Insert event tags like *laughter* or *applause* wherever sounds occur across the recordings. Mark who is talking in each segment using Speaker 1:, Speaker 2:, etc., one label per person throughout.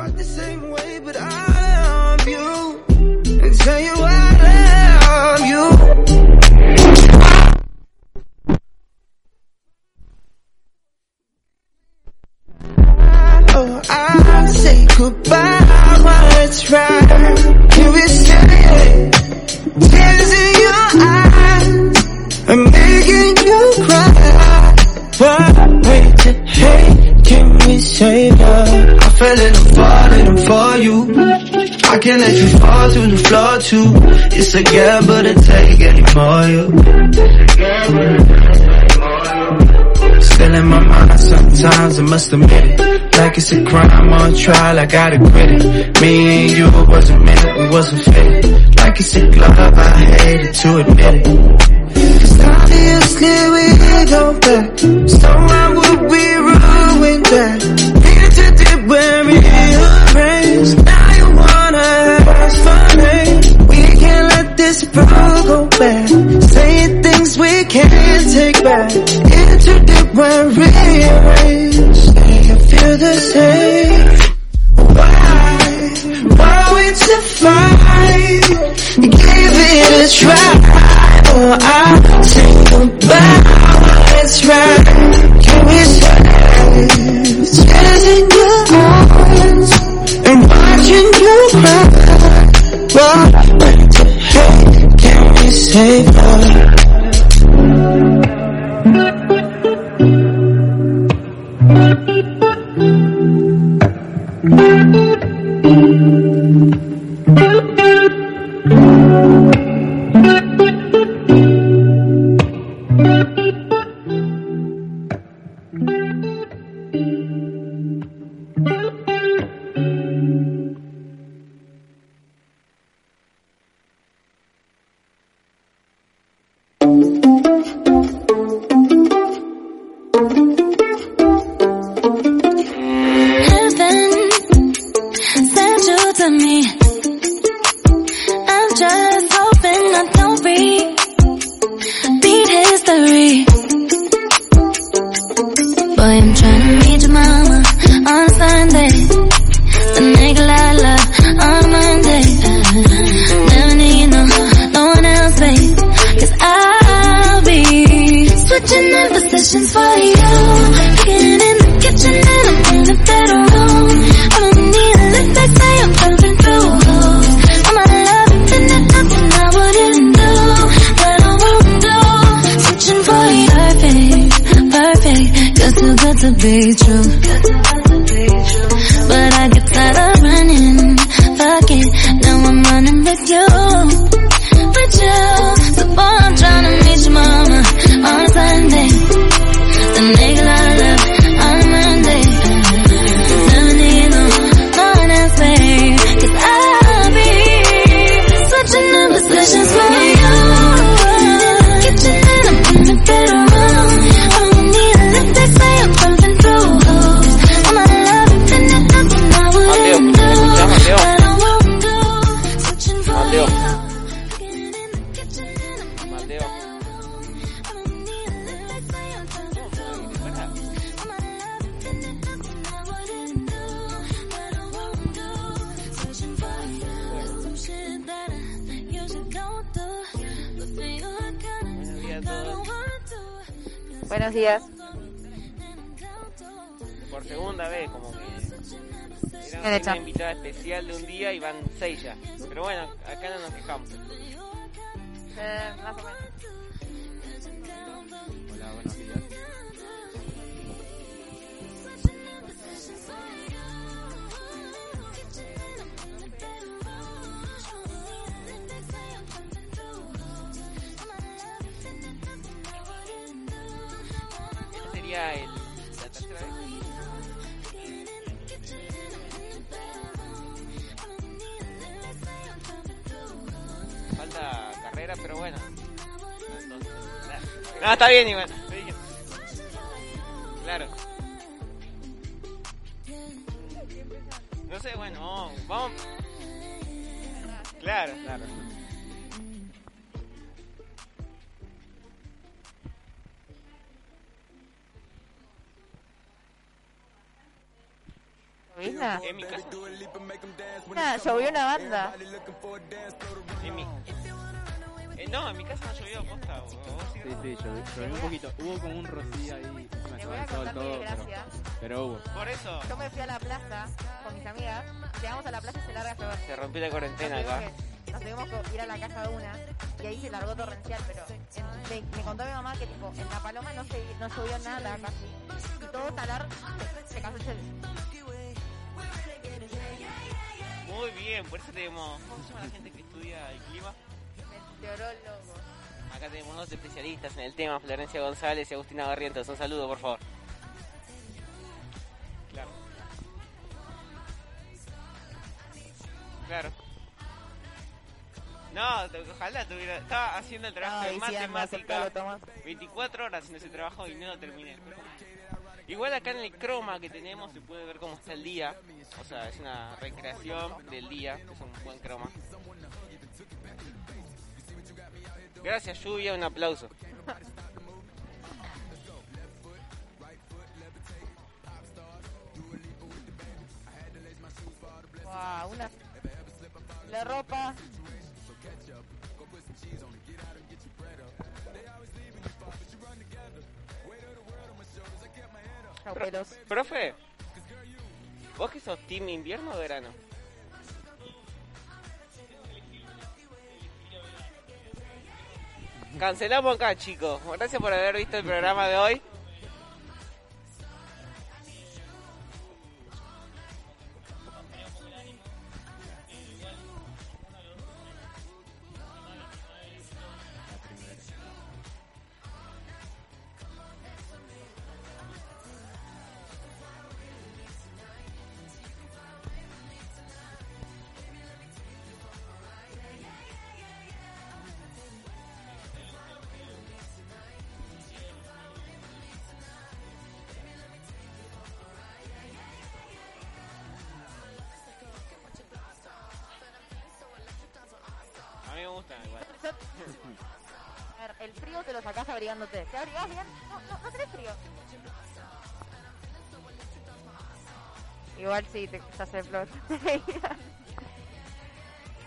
Speaker 1: Quite the same way, but I love you. And tell you I love you. Oh, I say goodbye it's right. Can we say tears in your eyes? I'm making you cry. What way to hate? We save her? I fell in I'm falling for you. I can't let you fall through the floor too. It's a gamble to take anymore. You. Still in my mind sometimes I must admit it. Like it's a crime on trial, I gotta quit it. Me and you wasn't meant, we wasn't fit. Like it's a glove, I hated to admit it. Cause obviously we don't back. So why would we doing that. Need to dip when we erase. Now you wanna have fun, We can't let this bro go back. Saying things we can't take back. Need to dip when we erase. Make you feel the same. Why? Why we to fight? Give it a try.
Speaker 2: Or I'll take a
Speaker 3: bow.
Speaker 4: It's
Speaker 3: right.
Speaker 4: Una invitada especial de un día y van seis ya. Pero bueno, acá no nos quejamos. Hola, este No, está bien igual. Claro. No sé, bueno, vamos. Claro, claro.
Speaker 5: ¿Viste?
Speaker 4: En mi casa,
Speaker 5: una banda.
Speaker 4: en mi. Eh, no, en mi casa no llovió, posta. ¿Vos sí?
Speaker 6: Sí, sí, llovió, llovió un poquito. Hubo como un rocío ahí, encima
Speaker 5: Le voy a contar mi
Speaker 6: todo, pero, pero hubo.
Speaker 4: Por eso
Speaker 5: Yo me fui a la plaza con mis amigas. Llegamos a la plaza y se larga a
Speaker 4: se rompió la cuarentena acá.
Speaker 5: que, nos tuvimos que ir a la casa de una y ahí se largó torrencial, pero en- me, me contó mi mamá que tipo en La Paloma no, se, no llovió nada casi. Y todo talar se, se cayó el.
Speaker 4: Muy bien, por eso tenemos. ¿Cómo se llama la gente que estudia el clima?
Speaker 5: Meteorólogo.
Speaker 4: Acá tenemos dos especialistas en el tema, Florencia González y Agustina Barrientos. Un saludo, por favor. Claro. Claro. No, ojalá tuviera. Estaba haciendo el trabajo de matemática.
Speaker 5: Tomás.
Speaker 4: 24 horas haciendo ese trabajo y no lo terminé. Igual acá en el croma que tenemos se puede ver cómo está el día. O sea, es una recreación del día. Es un buen croma. Gracias, lluvia. Un aplauso.
Speaker 5: Wow, una. La ropa.
Speaker 4: Profe, ¿vos que sos team invierno o verano? Cancelamos acá, chicos. Gracias por haber visto el programa de hoy.
Speaker 5: Sí, te hace flor. *laughs*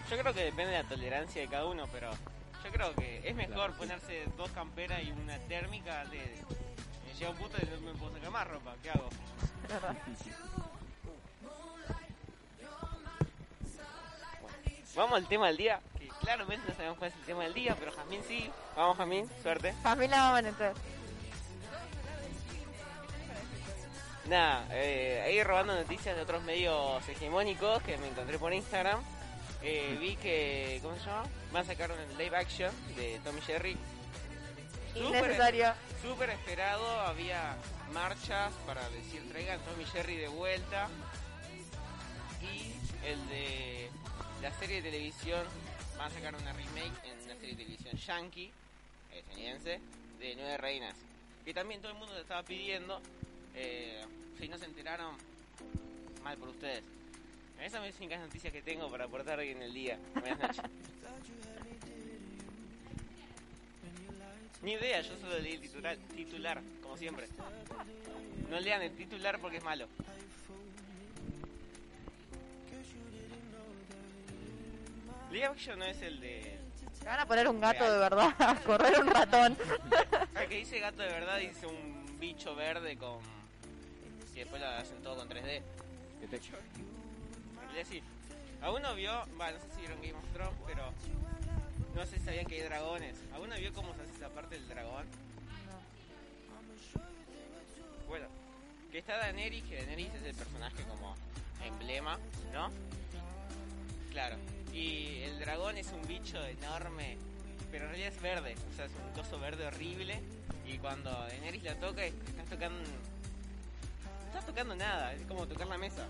Speaker 4: Yo creo que depende de la tolerancia de cada uno, pero yo creo que es mejor ponerse dos camperas y una térmica de... Me llega un punto y no me puedo sacar más ropa. ¿Qué hago? Vamos al tema del día, que claramente no sabemos cuál es el tema del día, pero Jazmín sí. Vamos Jazmín, suerte.
Speaker 5: Familia vamos entonces.
Speaker 4: Nada, eh, ahí robando noticias de otros medios hegemónicos que me encontré por Instagram. Eh, vi que, ¿cómo se llama? Van a sacar un live action de Tommy Jerry.
Speaker 5: Innecesario.
Speaker 4: Súper esperado, había marchas para decir traigan Tommy Jerry de vuelta. Y el de la serie de televisión, van a sacar una remake en una serie de televisión yankee, estadounidense, de Nueve Reinas. Que también todo el mundo le estaba pidiendo. Eh, si no se enteraron, mal por ustedes. Esas son las únicas noticias que tengo para aportar hoy en el día. Buenas noches. *laughs* Ni idea, yo solo leí el titular, titular, como siempre. No lean el titular porque es malo. Live Action no es el de...
Speaker 5: Te van a poner un gato de verdad *laughs* a correr un ratón. *laughs*
Speaker 4: El que dice gato de verdad dice un bicho verde con... Y después lo hacen todo con 3D.
Speaker 6: Que te-
Speaker 4: En realidad sí. ¿Alguno vio? Va, no sé si vieron Game of Thrones, pero... No sé si sabían que hay dragones. ¿Alguno vio cómo se hace esa parte del dragón? Bueno, que está Daenerys, que Daenerys es el personaje como emblema, ¿no? Claro. Y el dragón es un bicho enorme pero en realidad es verde, o sea, es un coso verde horrible. Y cuando Daenerys la toca, estás tocando. Estás tocando nada, es como tocar la mesa.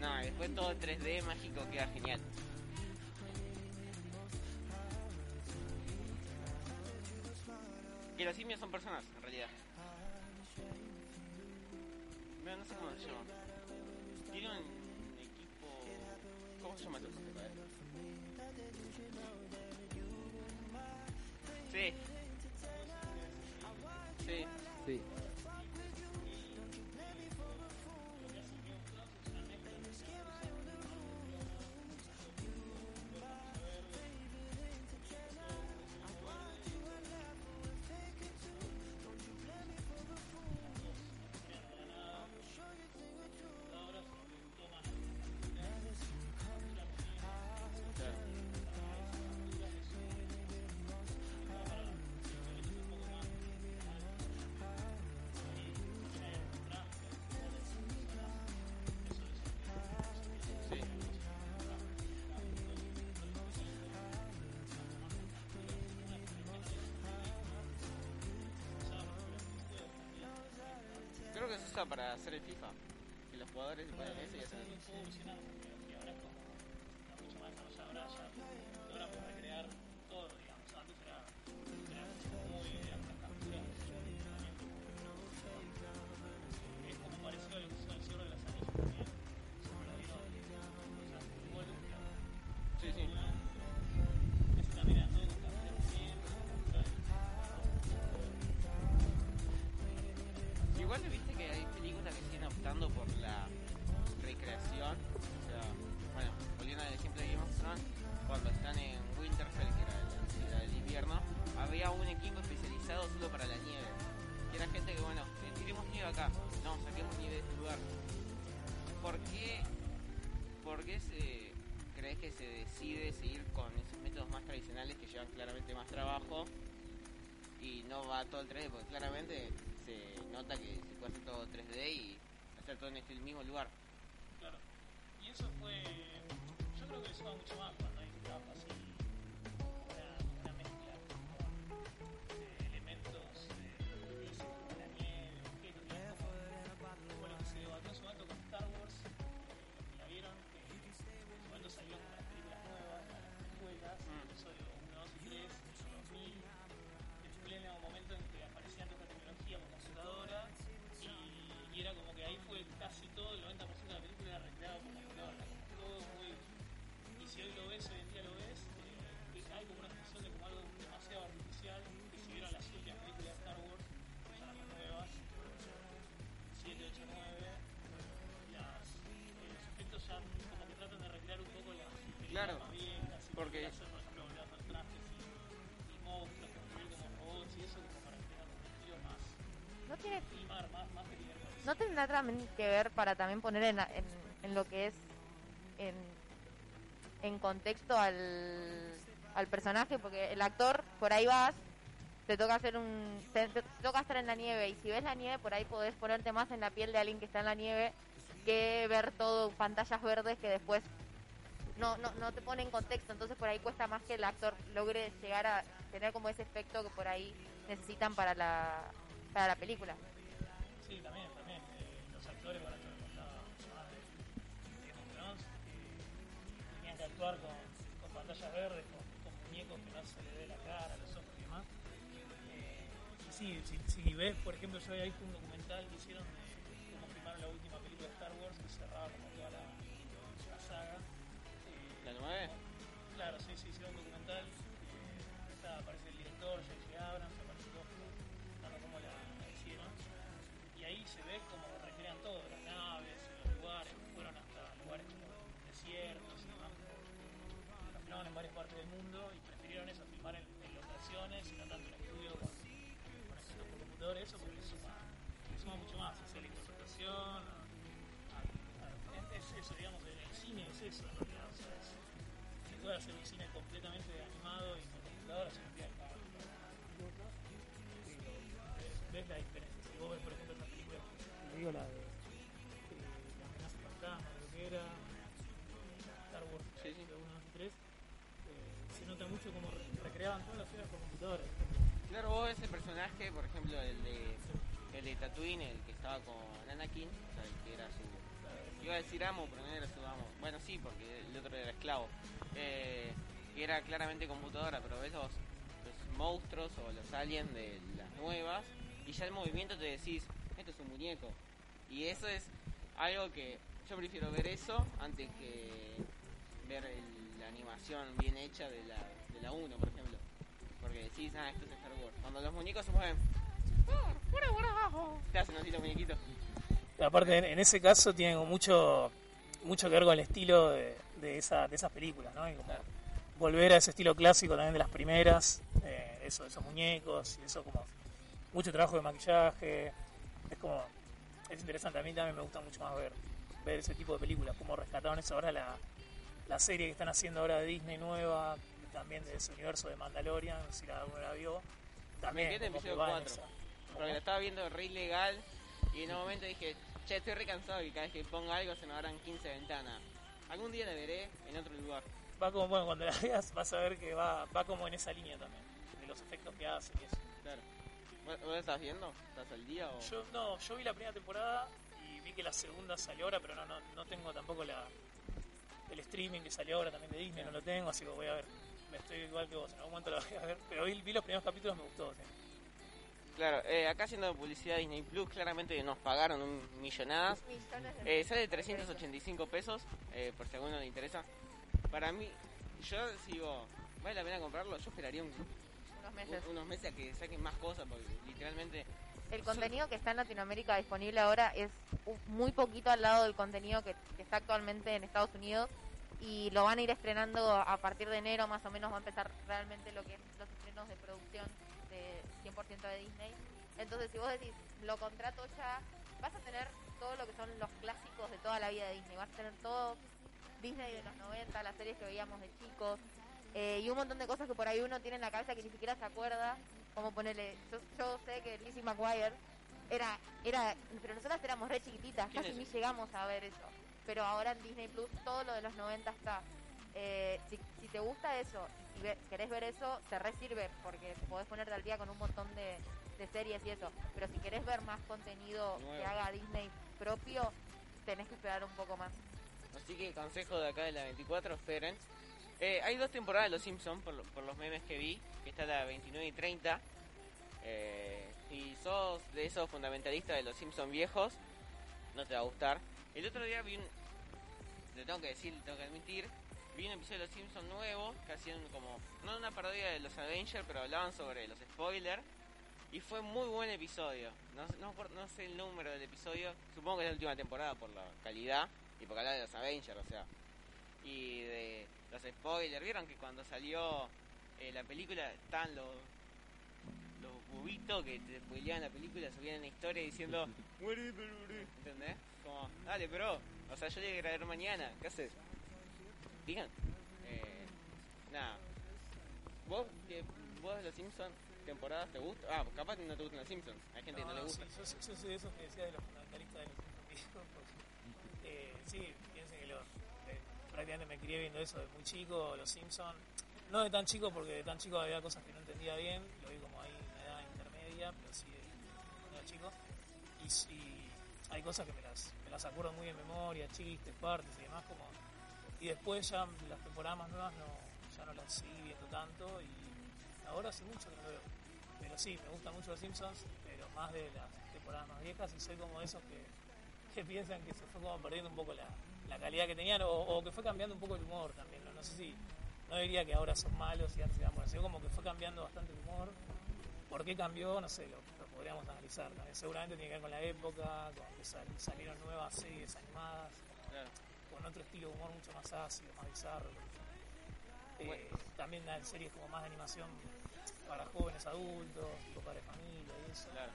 Speaker 4: No, después todo 3D mágico queda genial. Que los simios son personas, en realidad. Pero no sé cómo se llama. Tiene un equipo. ¿Cómo se llama el. Sí. Creo que se usa para hacer el FIFA. Que los jugadores se ponen ese y hacen el todo el 3D? Porque claramente se nota que se puede hacer todo 3D y hacer todo en este mismo lugar.
Speaker 7: Claro. Y eso fue. Yo creo que eso va mucho más
Speaker 4: porque-
Speaker 7: hacer, por ejemplo, volver a hacer trajes y, y monstruos, construir como robots y eso como para crear un estilo más
Speaker 5: No tiene
Speaker 7: más, más que divertido.
Speaker 5: ¿No tendrá también que ver para también poner en, en, en lo que es en, en contexto al, al personaje? Porque el actor, por ahí vas, te toca hacer un te, te toca estar en la nieve y si ves la nieve por ahí podés ponerte más en la piel de alguien que está en la nieve que ver todo pantallas verdes que después no, no, no te pone en contexto, entonces por ahí cuesta más que el actor logre llegar a tener como ese efecto que por ahí necesitan para la, para la película.
Speaker 7: Sí, también, también. eh, los actores, para Thrones, que tenían que actuar con, con pantallas verdes, con, con muñecos que no se le ve la cara, los ojos y demás. Eh, y sí, si, si ves, por ejemplo, yo había visto un documental que hicieron de cómo filmaron la última película de Star Wars, que cerraba como toda la, la saga.
Speaker 4: ¿La 9?
Speaker 7: Claro, sí, sí, hicieron un documental. eh, está, aparece el director, J.J. Abrams, aparece todo, dando cómo la, la hicieron. Y ahí se ve como recrean todo, las naves, los lugares, fueron hasta lugares como desiertos y demás. Lo filmaron en varias partes del mundo y prefirieron eso, filmar en, locaciones no tanto en estudio con, con efectos por computador, eso porque le suma, le suma mucho más, la interpretación. a- a- es eso, digamos, el, cine es eso, se puede hacer un cine completamente animado y con computadora el cable. ¿Ves la diferencia? Si vos ves, por ejemplo, esta película, te digo la de eh, La amenaza fantasma, creo que era, Star Wars
Speaker 4: Sí, sí.
Speaker 7: 1, 2 y 3, eh, se nota mucho como recreaban todas las ciudades por computadora.
Speaker 4: Claro, vos ves el personaje, por ejemplo, el de, el de Tatooine, el que estaba con Anakin, o sea, el que era su... Iba a decir amo, pero no era su amo. Bueno, sí, porque el otro era esclavo. Eh, que era claramente computadora, pero ves los, monstruos o los aliens de las nuevas y ya el movimiento te decís, esto es un muñeco. Y eso es algo que yo prefiero ver eso antes que ver el- la animación bien hecha de la, de la 1, por ejemplo. Porque decís, ah, esto es Star Wars. Cuando los muñecos se mueven, te hacen así los muñequitos.
Speaker 7: Aparte, en, ese caso tiene mucho mucho que ver con el estilo de, de, esa, de esas películas, ¿no? Y como
Speaker 4: Claro.
Speaker 7: volver a ese estilo clásico también de las primeras, eh, eso, esos muñecos, y eso como mucho trabajo de maquillaje, es como, es interesante, a mí también me gusta mucho más ver, ver ese tipo de películas, como rescataron eso ahora la, la serie que están haciendo ahora de Disney nueva, también de ese universo de Mandalorian, si la, alguno la vio, también
Speaker 4: quedé en
Speaker 7: como que
Speaker 4: episodio
Speaker 7: va en
Speaker 4: 4.
Speaker 7: esa.
Speaker 4: Porque la estaba viendo re ilegal y en un momento dije, che, estoy re cansado y cada vez que ponga algo se me abran 15 ventanas. Algún día la veré en otro lugar.
Speaker 7: va como, bueno, cuando la veas vas a ver que va, va como en esa línea también, de los efectos que hace y eso.
Speaker 4: Claro. ¿Vos la estás viendo? ¿Estás al día o...?
Speaker 7: Yo, no, yo vi la primera temporada y vi que la segunda salió ahora, pero no, no, no tengo tampoco la el streaming que salió ahora también de Disney, no lo tengo, así que voy a ver. Me estoy igual que vos, en algún momento la voy a ver, pero vi, vi los primeros capítulos, me gustó. sí.
Speaker 4: Claro, eh, acá haciendo publicidad Disney Plus, claramente nos pagaron un millonadas. Eh, sale 385 pesos, eh, por si a alguno le interesa. Para mí, yo sigo, ¿vale la pena comprarlo? Yo esperaría un-
Speaker 5: unos meses.
Speaker 4: un- unos meses a que saquen más cosas, porque literalmente...
Speaker 5: El contenido que está en Latinoamérica disponible ahora es muy poquito al lado del contenido que, que está actualmente en Estados Unidos y lo van a ir estrenando a partir de enero más o menos va a empezar realmente lo que es los estrenos de producción de 100% de Disney. Entonces si vos decís, lo contrato ya, vas a tener todo lo que son los clásicos de toda la vida de Disney, vas a tener todo Disney de los 90, las series que veíamos de chicos, eh, y un montón de cosas que por ahí uno tiene en la cabeza que ni siquiera se acuerda, como ponerle, yo, yo sé que Lizzie McGuire era, era, pero nosotras éramos re chiquititas,
Speaker 4: ¿Quién
Speaker 5: casi ni llegamos a ver eso, pero ahora en Disney Plus todo lo de los 90 está. Eh, si, si te gusta eso, y si ve- querés ver eso, te re sirve, porque podés ponerte al día con un montón de, de series y eso, pero si querés ver más contenido que haga Disney propio, tenés que esperar un poco más.
Speaker 4: Así que consejo de acá de la 24, esperen. Eh, hay dos temporadas de Los Simpsons, por, lo- por los memes que vi, que está la 29 y 30. Eh, si sos de esos fundamentalistas de Los Simpsons viejos, no te va a gustar. El otro día vi un... Le tengo que decir, le tengo que admitir, vi un episodio de Los Simpsons nuevo, que hacían como... No una parodia de los Avengers, pero hablaban sobre los spoilers. Y fue muy buen episodio. No, no, sé el número del episodio. Supongo que es la última temporada por la calidad y porque habla de los Avengers, o sea. Y de los spoilers. ¿Vieron que cuando salió eh, la película estaban los, los bubitos que te spoileaban la película, subían en la historia diciendo "Muere, pero muere", ¿Entendés? Como, dale, bro. O sea, yo le voy a grabar mañana. ¿Qué haces? Digan. Eh, nada. ¿Vos, que, vos de los Simpsons, temporadas te gusta? Ah, capaz que no te gustan los Simpsons. Hay gente que no le gusta.
Speaker 7: sí, yo, yo soy de esos que decía de los fundamentalistas de los viejos, *laughs* porque, eh, sí, piensen que los, eh, prácticamente me crié viendo eso de muy chico, los Simpsons. No de tan chico, porque de tan chico había cosas que no entendía bien, lo vi como ahí en una edad intermedia, pero sí de era chico. Y, sí, hay cosas que me las, me las acuerdo muy en memoria, chistes, partes y demás, como y después ya las temporadas más nuevas no, ya no las seguí viendo tanto y ahora hace mucho que no veo. Pero sí, me gustan mucho los Simpsons, pero más de las temporadas más viejas y soy como de esos que, que piensan que se fue como perdiendo un poco la, la calidad que tenían o, que fue cambiando un poco el humor también. No, sé si, no diría que ahora son malos y antes eran buenos, sino como que fue cambiando bastante el humor. ¿Por qué cambió? No sé, lo, podríamos analizar también. Seguramente tiene que ver con la época, con que sal- salieron nuevas series animadas,
Speaker 4: Claro.
Speaker 7: Con otro estilo de humor mucho más ácido, más bizarro. Eh,
Speaker 4: Bueno.
Speaker 7: También series como más de animación para jóvenes adultos, tipo para familia y eso.
Speaker 4: Claro.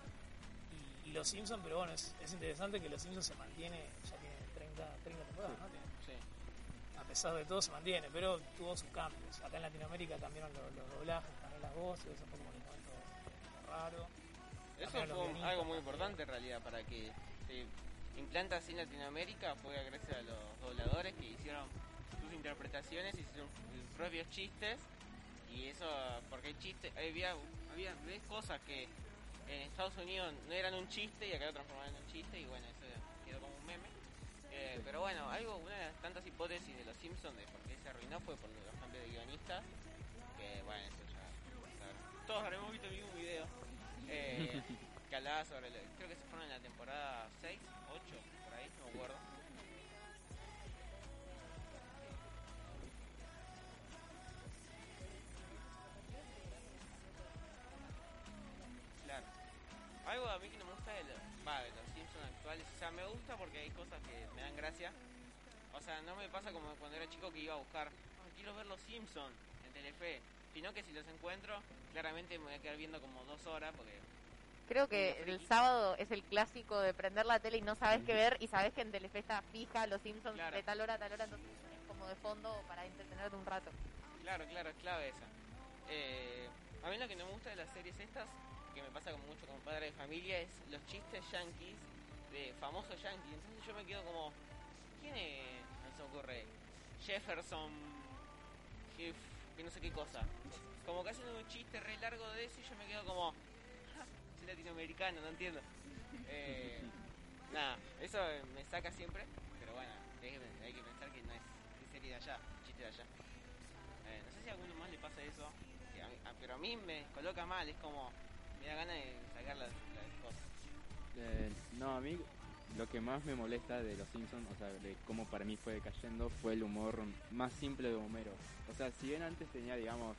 Speaker 7: Y, y Los Simpsons, pero bueno, es, es interesante que Los Simpsons se mantiene, ya tiene 30, 30 temporadas, ¿no? Tiene-
Speaker 4: Sí.
Speaker 7: a pesar de todo se mantiene, pero tuvo sus cambios. Acá en Latinoamérica cambiaron los, los doblajes, también las voces, eso fue como un momento raro.
Speaker 4: Eso fue algo muy importante en realidad para que se implanta así en Latinoamérica fue gracias a los dobladores que hicieron sus interpretaciones y sus, propios chistes y eso, porque hay chistes, había, había ves cosas que en Estados Unidos no eran un chiste y acá lo transformaron en un chiste y bueno, eso quedó como un meme. Eh, pero bueno, algo, una de las tantas hipótesis de los Simpsons de por qué se arruinó fue por los cambios de guionistas. Que bueno, eso ya. Todos habremos visto el mismo video. eh, *laughs* que hablaba sobre. lo- creo que se fueron en la temporada 6, acuerdo. Claro. Algo a mí que no me gusta de los, va, de los Simpsons actuales. O sea, me gusta porque hay cosas que me dan gracia. O sea, no me pasa como cuando era chico que iba a buscar, "Ah, quiero ver los Simpsons en Telefe. Sino que si los encuentro, claramente me voy a quedar viendo como dos horas porque...
Speaker 5: Creo que el sábado es el clásico de prender la tele y no sabes qué ver y sabes que en Telefe está fija Los Simpsons
Speaker 4: Claro.
Speaker 5: de tal hora a tal hora, entonces es como de fondo para entretenerte un rato.
Speaker 4: Claro, claro, es clave esa. Eh, a mí lo que no me gusta de las series estas, que me pasa como mucho con padre de familia, es los chistes yankees, de famosos yankees. Entonces yo me quedo como, ¿quién es? No se me ocurre. Jefferson, Jeff, que no sé qué cosa. Como que hacen un chiste re largo de eso y yo me quedo como, "Ja, soy latinoamericano, no entiendo. Eh, nada, eso me saca siempre, pero bueno, hay que, pensar que no es, es serie de allá, chiste de allá. Eh, no sé si a alguno más le pasa eso, que a mí- a- pero a mí me coloca mal, es como me da ganas de sacar las, las cosas.
Speaker 6: Eh, no, a mí lo que más me molesta de Los Simpsons, o sea, de cómo para mí fue decayendo, fue el humor más simple de Homero. O sea, si bien antes tenía, digamos,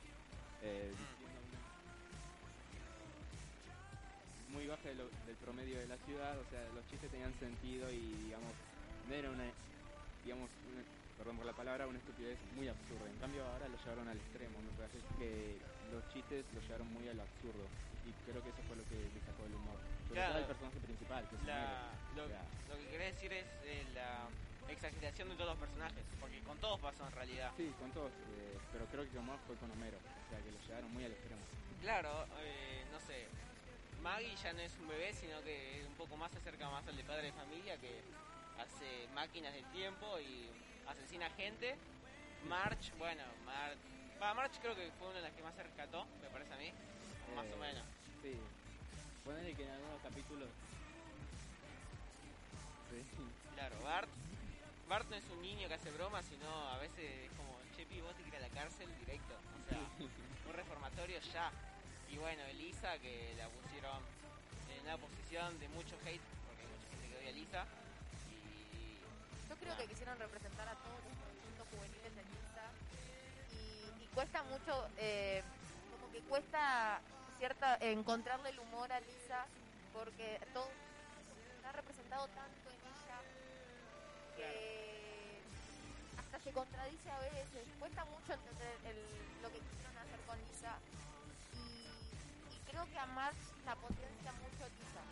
Speaker 6: eh, muy baja de lo- del promedio de la ciudad, o sea, los chistes tenían sentido y, digamos, no era una, digamos, una- perdón por la palabra, una estupidez muy absurda. En cambio ahora lo llevaron al extremo, me parece que los chistes lo llevaron muy al absurdo y creo que eso fue lo que le sacó el humor. Sobre
Speaker 4: Claro.
Speaker 6: todo al personaje principal, que es
Speaker 4: La, lo,
Speaker 6: O sea,
Speaker 4: lo que querés decir es eh, la exageración de todos los personajes, porque con todos pasó en realidad.
Speaker 6: Sí, con todos, eh, pero creo que más fue con Homero, o sea que lo llevaron muy al extremo.
Speaker 4: Claro, eh, no sé, Maggie ya no es un bebé, sino que un poco más se acerca más al de padre de familia, que hace máquinas del tiempo y asesina gente. March, bueno, March, va, March creo que fue una de las que más se rescató, me parece a mí, más
Speaker 6: Eh,
Speaker 4: o menos.
Speaker 6: Sí, ponele que en algunos capítulos... Sí.
Speaker 4: Claro, Bart, Bart no es un niño que hace bromas, sino a veces es como, Chepi, vos te querés a la cárcel directo, o sea, un reformatorio ya. Y bueno, Elisa, que la pusieron en una posición de mucho hate, porque hay mucha gente que odia a Elisa. Y
Speaker 5: Yo creo que quisieron representar a todos los movimientos juveniles de Lisa y, y cuesta mucho, eh, como que cuesta cierta encontrarle el humor a Lisa porque todo está representado tanto en ella. Que hasta se contradice a veces. Cuesta mucho entender el- lo que quisieron hacer con Lisa creo que a Marge la potencia mucho Lisa.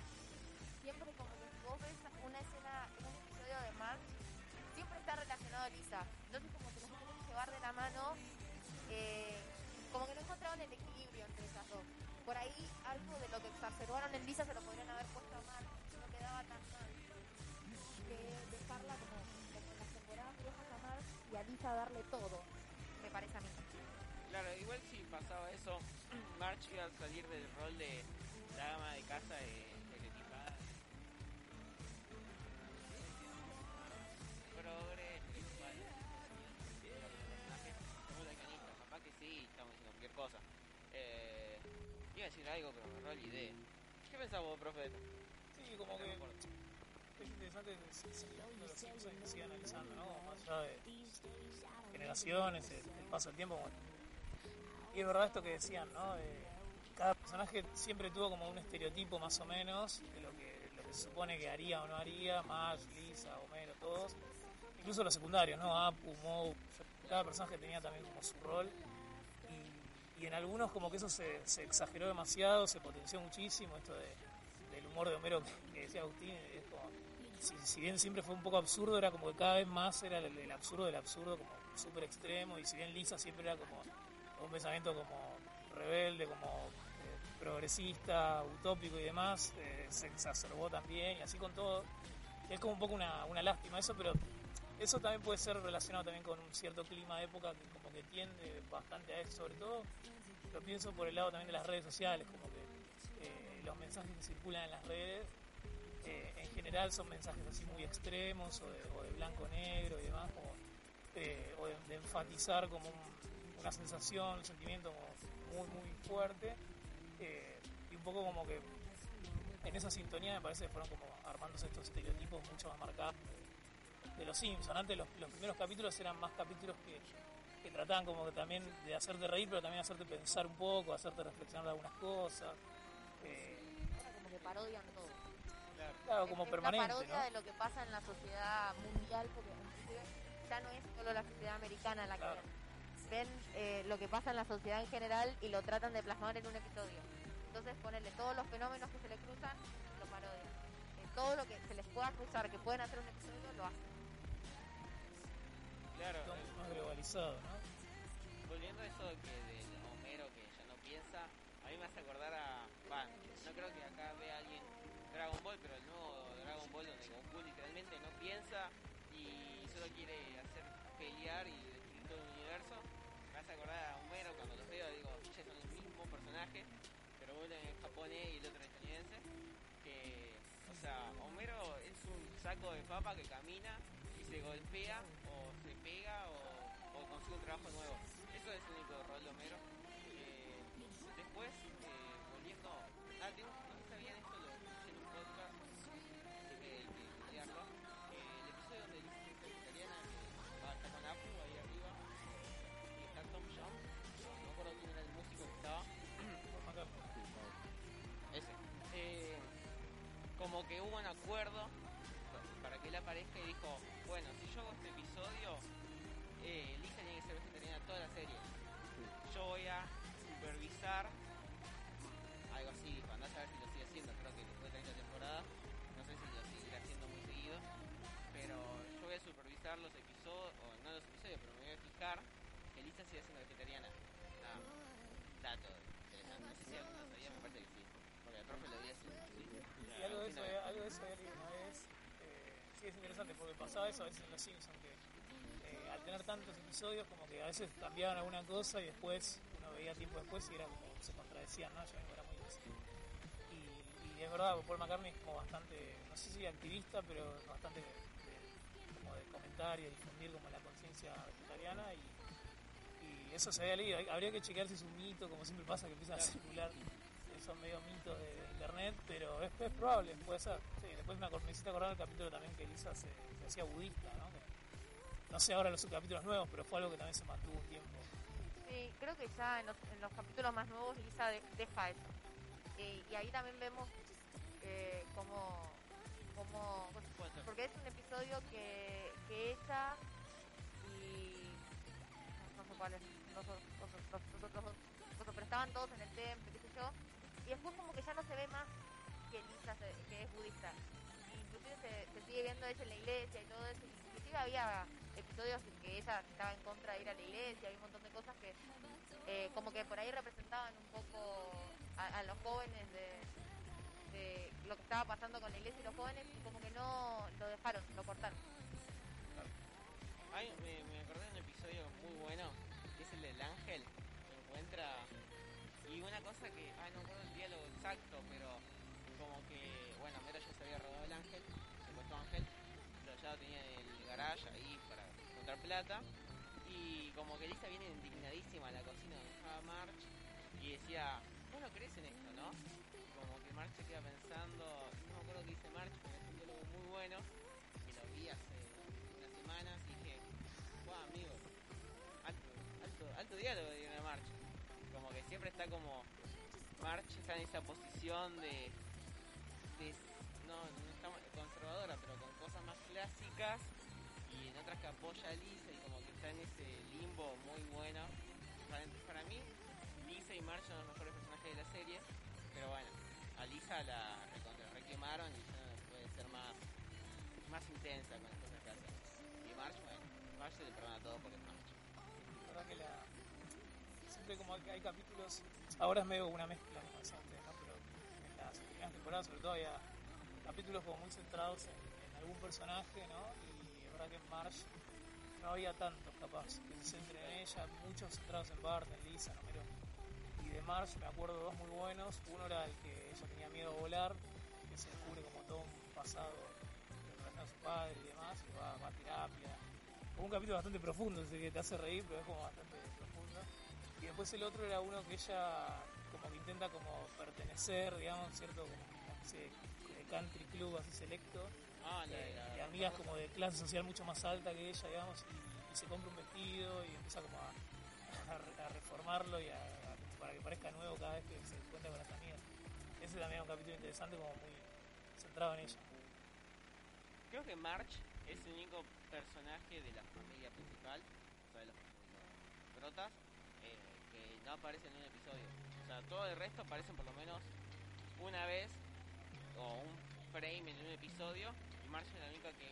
Speaker 5: Siempre como que si vos ves una escena, un episodio de Marge, siempre está relacionado a Lisa. Entonces como que los quieren llevar de la mano, eh, como que no encontraban el equilibrio entre esas dos. Por ahí algo de lo que exacerbaron en Lisa se lo podrían haber puesto a Marge, no quedaba tan mal. Que dejarla como, como en las temporadas viejas a Marge y a Lisa darle todo, me parece a mí.
Speaker 4: claro, igual si pasaba eso, March iba a salir del rol de la ama de casa estereotipada. Progre, capaz que sí, estamos diciendo cualquier cosa. Eh, iba a decir algo, pero me la idea. ¿Qué pensás vos, profe?
Speaker 7: Sí, como que es interesante sigan analizando, ¿no? Más allá de generaciones, el, el paso del tiempo. como- Y es verdad esto que decían, ¿no? Cada personaje siempre tuvo como un estereotipo más o menos de lo que, se supone que haría o no haría, Marge, Lisa, Homero, todos. Incluso los secundarios, ¿no? Apu, Moe. Cada personaje tenía también como su rol. Y, en algunos como que eso se, se exageró demasiado, se potenció muchísimo, esto de, del humor de Homero que, decía Agustín, es como, si, si bien siempre fue un poco absurdo, era como que cada vez más era el, el absurdo del absurdo, como súper extremo, y si bien Lisa siempre era como un pensamiento como rebelde, como eh, progresista, utópico y demás, eh, se exacerbó también, y así con todo. Es como un poco una, una lástima eso, pero eso también puede ser relacionado también con un cierto clima de época que como que tiende bastante a eso, sobre todo lo pienso por el lado también de las redes sociales, como que eh, los mensajes que circulan en las redes en general son mensajes así muy extremos o de, de blanco-negro y demás, o de, de enfatizar como un- una sensación, un sentimiento como muy, muy fuerte eh, y un poco como que en esa sintonía me parece que fueron como armándose estos estereotipos mucho más marcados de los Simpsons. Antes los, los primeros capítulos eran más capítulos que, que trataban como que también de hacerte reír, pero también hacerte pensar un poco, hacerte reflexionar de algunas cosas. Eh,
Speaker 5: como que parodian todo.
Speaker 7: claro, como
Speaker 5: es
Speaker 7: permanente,
Speaker 5: una parodia
Speaker 7: ¿no?
Speaker 5: de lo que pasa en la sociedad mundial, porque ya no es solo la sociedad americana la que
Speaker 7: Claro.
Speaker 5: Ven eh, lo que pasa en la sociedad en general y lo tratan de plasmar en un episodio. Entonces ponerle todos los fenómenos que se le cruzan, lo parodian. Eh, todo lo que se les pueda cruzar, que pueden hacer un episodio, lo hacen.
Speaker 4: Claro,
Speaker 7: Todo
Speaker 4: eh,
Speaker 7: más globalizado, ¿no?
Speaker 4: volviendo a eso de que del Homero que ya no piensa, a mí me hace acordar a. Va, no creo que acá vea alguien Dragon Ball, pero el nuevo Dragon Ball donde Goku literalmente no piensa y solo quiere hacer pelear y destruir todo el universo. Hace acordar a Homero cuando los veo, digo, son el mismo personaje, pero uno en japonés y el otro en estadounidense. Que, o sea, Homero es un saco de papa que camina y se golpea o se pega o, o consigue un trabajo nuevo. Eso es el único rol de Homero. Eh, después, como que hubo un acuerdo para que él aparezca y dijo, bueno, si yo hago este episodio, eh, Lisa tiene que ser vegetariana toda la serie. Yo voy a supervisar algo así, cuando a ver si lo sigue haciendo, creo que después de 30 temporadas, no sé si lo seguirá haciendo muy seguido, pero yo voy a supervisar los episodios, o no los episodios, pero me voy a fijar que Lisa siga siendo vegetariana. Ah, dato interesante, no sé si alguien lo sabía, me parece que profe
Speaker 7: algo de eso, había- algo de eso una vez. eh, sí, es interesante porque pasaba eso a veces en Los Simpsons, que eh, al tener tantos episodios, como que a veces cambiaban alguna cosa y después uno veía tiempo después y era como se contradecían, ¿no? Yo era muy. Y, y es verdad, Paul McCartney es como bastante, no sé si activista, pero bastante de, como de comentar y de difundir como la conciencia vegetariana y, y eso se había leído. Habría que chequear si es un mito, como siempre pasa, que empiezan a circular eh, son medio mitos de, internet, pero es, probable, puede ser. Después me, me hiciste acordar el capítulo también que Elisa se, hacía budista, ¿no? No sé ahora los capítulos nuevos, pero fue algo que también se mantuvo un tiempo.
Speaker 5: Sí, creo que ya en los, en los capítulos más nuevos Lisa de- deja eso. Eh, y ahí también vemos eh, cómo, cómo-. Porque es un episodio que, que ella y... No, sé cuáles, los, los, otros- los otros pero estaban todos en el templo, qué sé yo. Y después como que ya no se ve más que Lisa que es budista. Inclusive se, se sigue viendo ella en la iglesia y todo eso. Inclusive había episodios en que ella estaba en contra de ir a la iglesia, había un montón de cosas que eh, como que por ahí representaban un poco a, los jóvenes de, lo que estaba pasando con la iglesia y los jóvenes y como que no lo dejaron, lo cortaron.
Speaker 4: Ay, me, me acordé de un episodio muy bueno, que es el del ángel, que encuentra... Y una cosa que, exacto, pero como que, bueno, Mero ya se había robado el ángel, se puesto ángel, pero ya lo tenía en el garage ahí para encontrar plata. Y como que Lisa viene indignadísima a la cocina donde estaba March y decía, vos no crees en esto, ¿no? Como que March se queda pensando, no me acuerdo qué dice March, pero es un diálogo muy bueno, que lo vi hace unas semanas y dije, wow, amigo, alto, alto, alto diálogo de March. Como que siempre está como, March está en esa posición de, no, no está conservadora, pero con cosas más clásicas y en otras que apoya a Lisa y como que está en ese limbo muy bueno. Para, mí, Lisa y March son los mejores personajes de la serie, pero bueno, a Lisa la requemaron y ya puede ser más, más intensa con las cosas que hace. Y March, bueno, March se le perdona todo porque es March.
Speaker 7: Que. Como que hay capítulos... Ahora es medio una mezcla, ¿no? Pero en las primeras temporadas sobre todo había capítulos como muy centrados en, algún personaje, ¿no? Y es verdad que en March no había tantos capaz que se centren en ella, muchos centrados en Bart, en Lisa, en Homero. Y de March me acuerdo dos muy buenos. Uno era el que ella tenía miedo a volar, que se descubre como todo un pasado relación a su padre y demás, y va, va a terapia. Un capítulo bastante profundo, así que te hace reír, pero es como bastante profundo. Y después el otro era uno que ella como que intenta como pertenecer, digamos, cierto, como una especie de country club así selecto,
Speaker 4: Ah, la,
Speaker 7: eh,
Speaker 4: la-
Speaker 7: de amigas como de clase social mucho más alta que ella, digamos, y, y se compra un vestido y empieza como a, a re- a reformarlo y a, para que parezca nuevo cada vez que se encuentra con las amigas. Ese también es un capítulo interesante como muy centrado en ella.
Speaker 4: Creo que March es el único personaje de la familia principal, o sea, de los, protas, eh, no aparece en un episodio. O sea, todo el resto aparecen por lo menos una vez o un frame en un episodio y March es la única que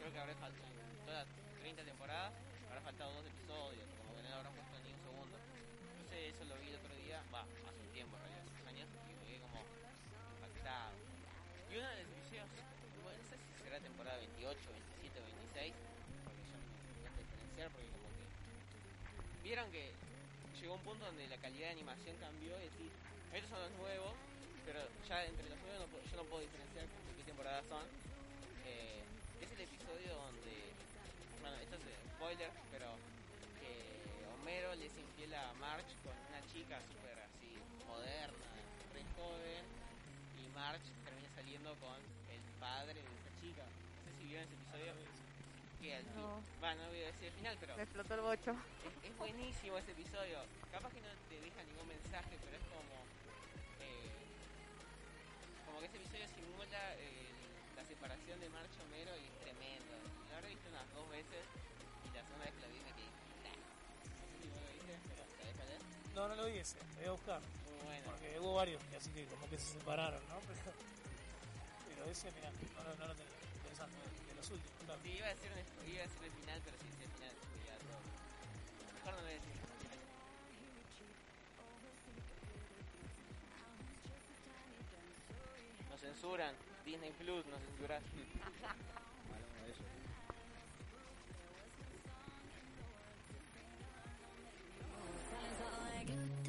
Speaker 4: creo que habrá faltado en todas las 30 temporadas, habrá faltado dos episodios, como que no habrán puesto ni un segundo. Entonces eso lo vi el otro día, va, hace un tiempo en realidad, hace años, y me quedé como impactado. Y uno de los episodios, bueno, no sé si será temporada 28, 27 o 26, porque yo me dejo diferenciar porque como que... Vieron que llegó un punto donde la calidad de animación cambió y decir, estos son los nuevos, pero ya entre los nuevos no yo no puedo diferenciar de qué temporada son. Eh, es el episodio donde, bueno, esto es spoiler, pero que Homero le es infiel a Marge con una chica súper así, moderna, re joven, y Marge termina saliendo con el padre de esa chica. No sé si vieron ese episodio. Que al fin,
Speaker 5: No.
Speaker 4: bueno, no voy a decir el final, pero
Speaker 5: Me explotó el bocho.
Speaker 4: es, es buenísimo ese episodio. Capaz que no te deja ningún mensaje, pero es como. eh, como que ese episodio simula eh, la separación de March y Homero y es tremendo. Lo habré visto unas dos veces y la segunda vez que lo vi me quedé. "Nah". No.
Speaker 7: No, no lo vi ese, lo voy a buscar.
Speaker 4: Muy bueno.
Speaker 7: Porque hubo varios que así que como que se separaron, ¿no? *laughs* Pero, pero ese, mira, no, no, no lo tenía. Interesante, los últimos. Top.
Speaker 4: Sí, iba a, decir un, iba a decir el final, pero si sí, el final, ya todo. Mejor no lo decir. Nos censuran, Disney Plus nos censuras. *laughs*
Speaker 6: bueno, eso. Silence all I got.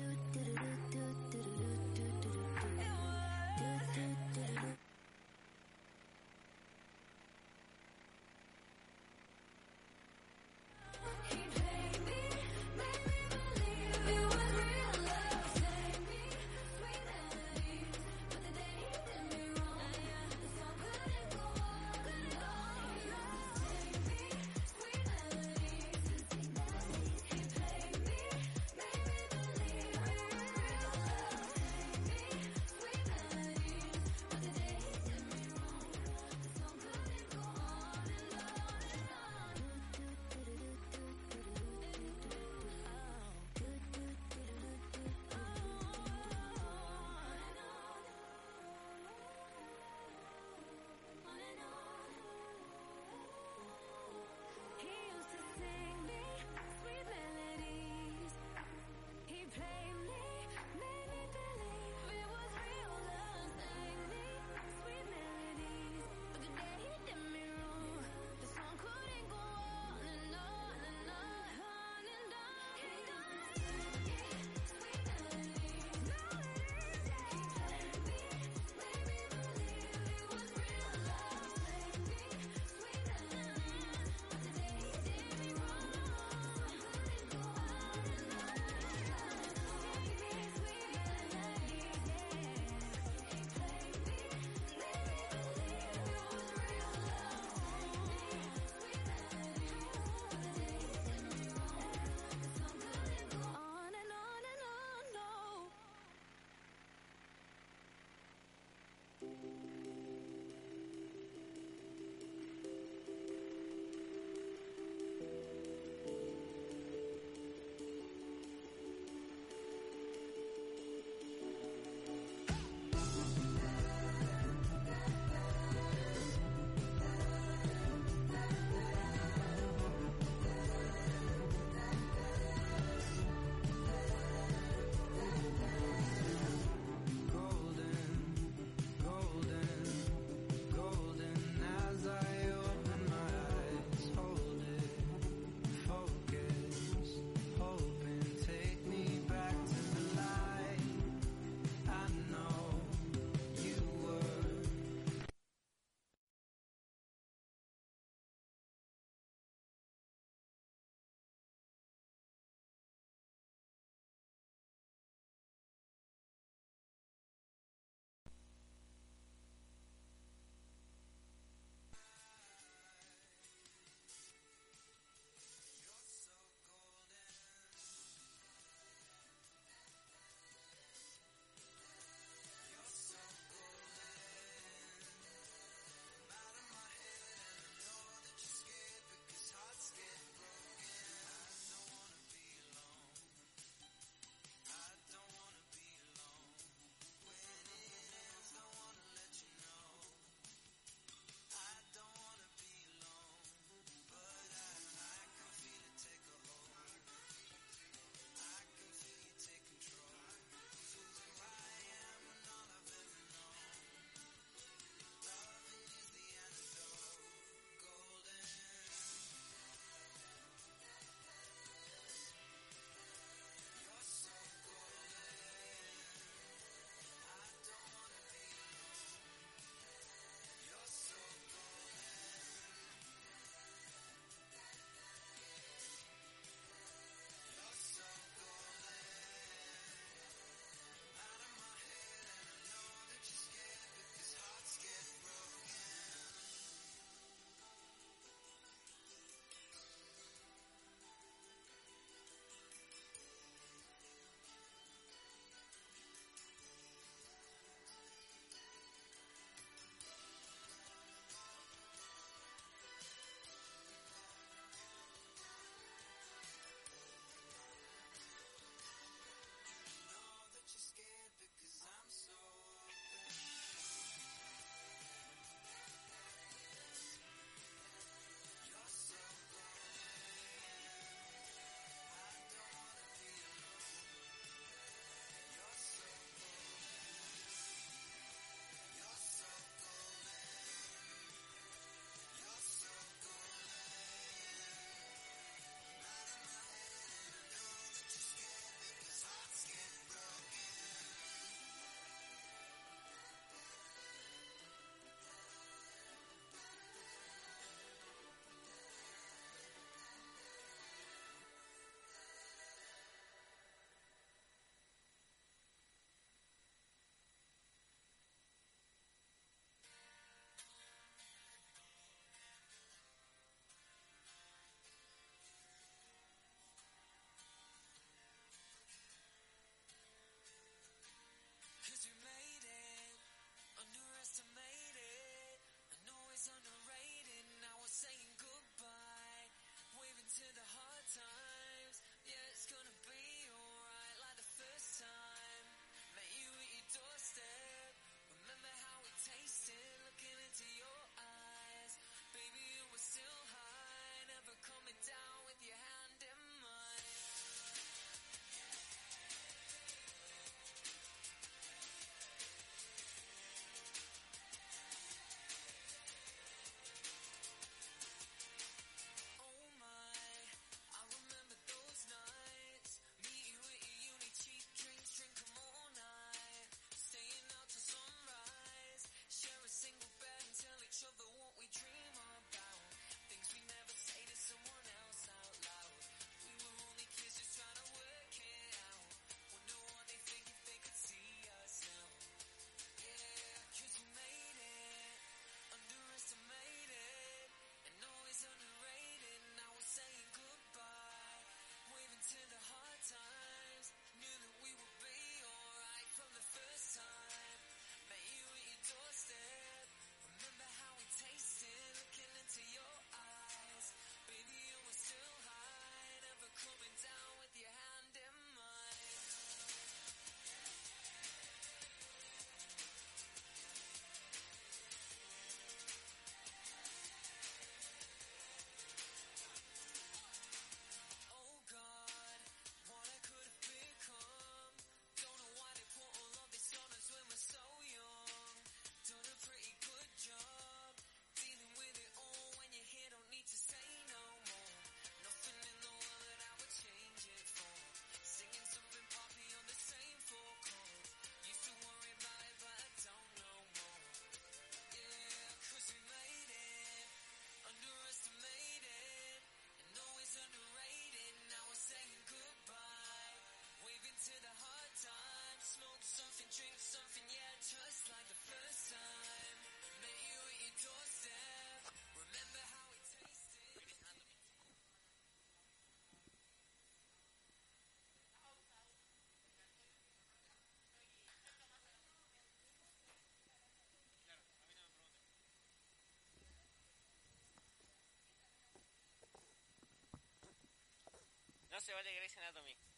Speaker 4: Se vale Grey's Anatomy.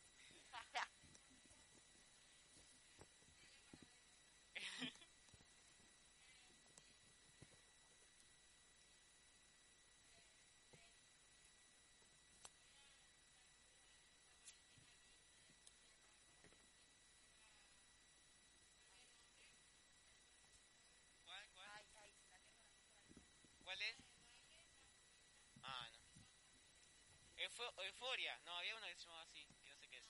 Speaker 4: Eufo- Euforia. No, había uno que se llamaba así, que no sé qué es.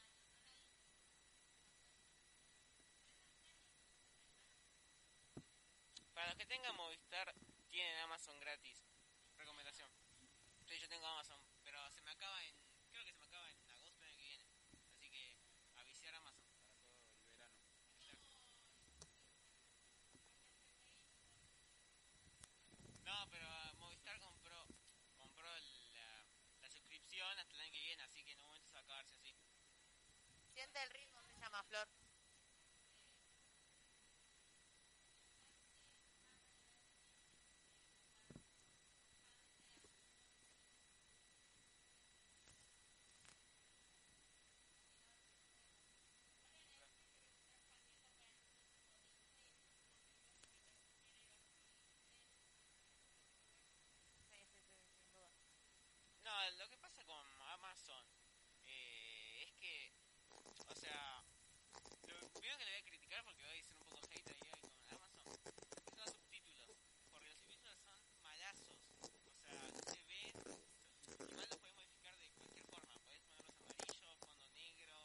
Speaker 4: Para los que tengan Movistar, tienen Amazon gratis. Recomendación. Sí, yo tengo Amazon, pero se me acaba en... Creo que se me acaba en agosto del año que viene. Así que a viciar Amazon.
Speaker 6: Para todo el verano.
Speaker 4: No, pero ah, Movistar compró compró la, la suscripción hasta el año que viene, así que en un momento se va a acabarse así.
Speaker 5: Siente el ritmo, se llama
Speaker 4: No, lo que pasa con Amazon eh, es que, o sea, lo primero que le voy a criticar porque voy a ser un poco hater ahí con Amazon son los subtítulos, porque los subtítulos son malazos, o sea, no se ven, igual los puedes modificar de cualquier forma, podés ponerlos amarillos, fondo negro, pero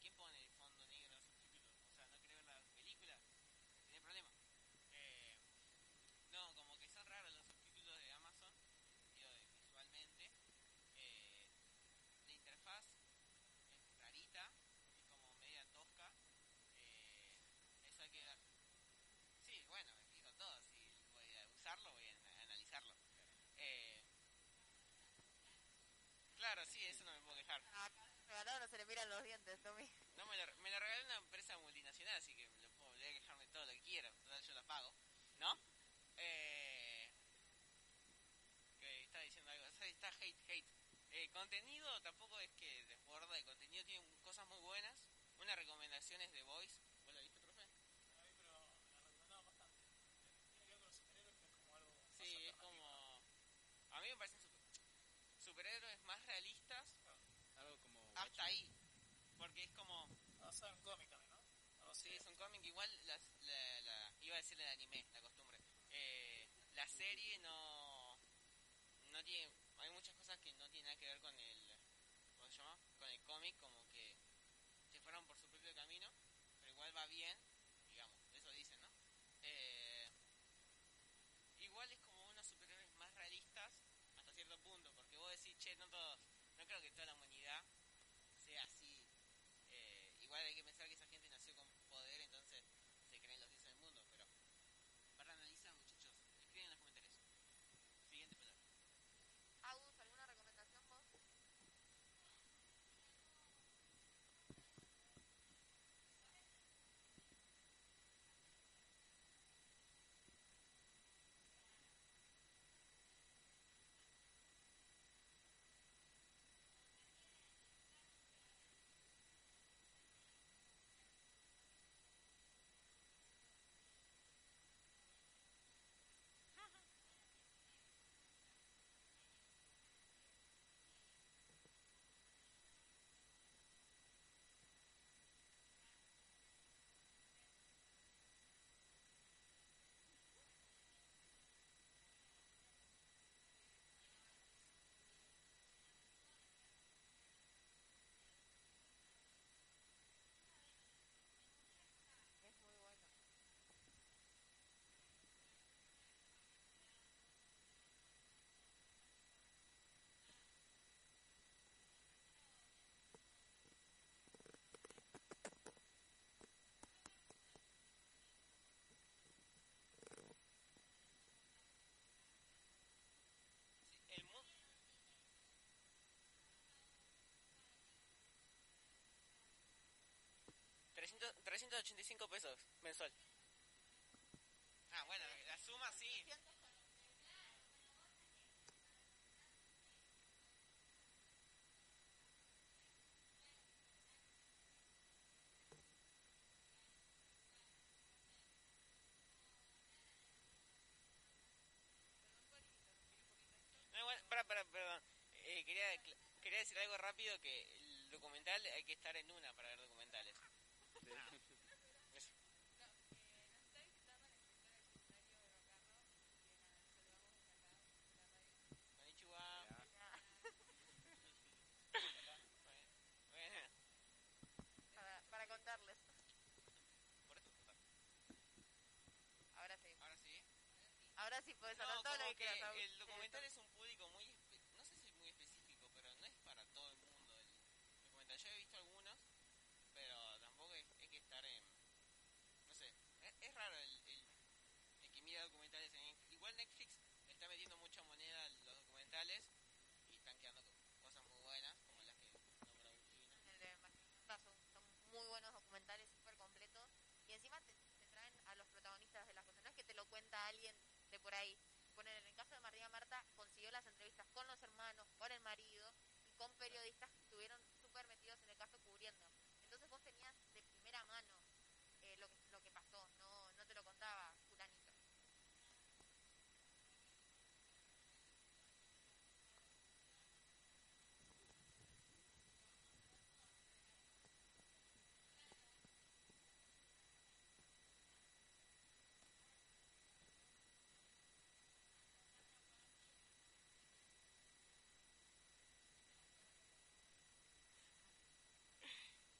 Speaker 4: ¿quién pone el fondo negro en los subtítulos? O sea, ¿no quiere ver la película? Tiene problema. Eh, no, como que son raros los subtítulos de Amazon, digo, de- visualmente. Eh, la interfaz es rarita, es como media tosca. Eh, eso hay que ver. Sí, bueno, me fijo todo. Si voy a usarlo, voy a ana- analizarlo. Eh, claro, sí, eso no
Speaker 5: se le miran los dientes, Tommy.
Speaker 4: No, me lo, me lo regaló una empresa multinacional, así que me lo puedo, voy a quejarme todo lo que quiera. Total, yo la pago. ¿No? Eh, está diciendo algo. Está hate, hate. Eh, contenido tampoco es que desborda de contenido. Tiene cosas muy buenas. Una recomendación es The Voice. ¿Vos la viste, profe?
Speaker 7: La vi, pero la recomendaban bastante. Tiene que ver con los superhéroes, pero es como algo más
Speaker 4: Sí, es
Speaker 7: alternativo.
Speaker 4: como... A mí me parecen super- superhéroes más realistas
Speaker 6: Algo como...
Speaker 4: hasta
Speaker 6: Watchmen.
Speaker 4: ahí. Porque es como...
Speaker 7: Basado en también, ¿no? Así.
Speaker 4: Sí, es un cómic igual, la- iba a decir el anime, la costumbre. Eh, la serie no, no tiene, hay muchas cosas que no tienen nada que ver con el, ¿cómo se llama? Con el cómic, como que se fueron por su propio camino, pero igual va bien, digamos, eso dicen, ¿no? Eh, igual es como unos superhéroes más realistas hasta cierto punto, porque vos decís, che, no todos, no creo que toda la humanidad 300, 385 pesos mensual. Ah, bueno, la suma sí. No, bueno, para, perdón. Eh, quería decir algo rápido que el documental hay que estar en una para ver documentales.
Speaker 5: Ahora sí.
Speaker 4: Ahora sí.
Speaker 5: Ahora sí puedes
Speaker 4: No,
Speaker 5: hablar todo lo que quieras. Agus.
Speaker 4: el documental es un público muy, espe- no sé si muy específico, pero no es para todo el mundo el documental. Yo he visto algunos, pero tampoco es, hay que estar en, no sé, es, es raro el, el, el que mira documentales en Netflix. Igual Netflix le está metiendo mucha moneda a los documentales y están quedando co- cosas muy buenas, como las que nombró Virginia.
Speaker 5: El de Magnífica son, son muy buenos documentales, súper completos. Y encima te, te traen a los protagonistas de las cosas. No es que te lo cuenta alguien de por ahí. Poner en el caso de María Marta, consiguió las entrevistas con los hermanos, con el marido y con periodistas que estuvieron súper metidos en el caso cubriendo. Entonces vos tenías de primera mano eh, lo, que, lo que pasó, no, no te lo contaba fulanito.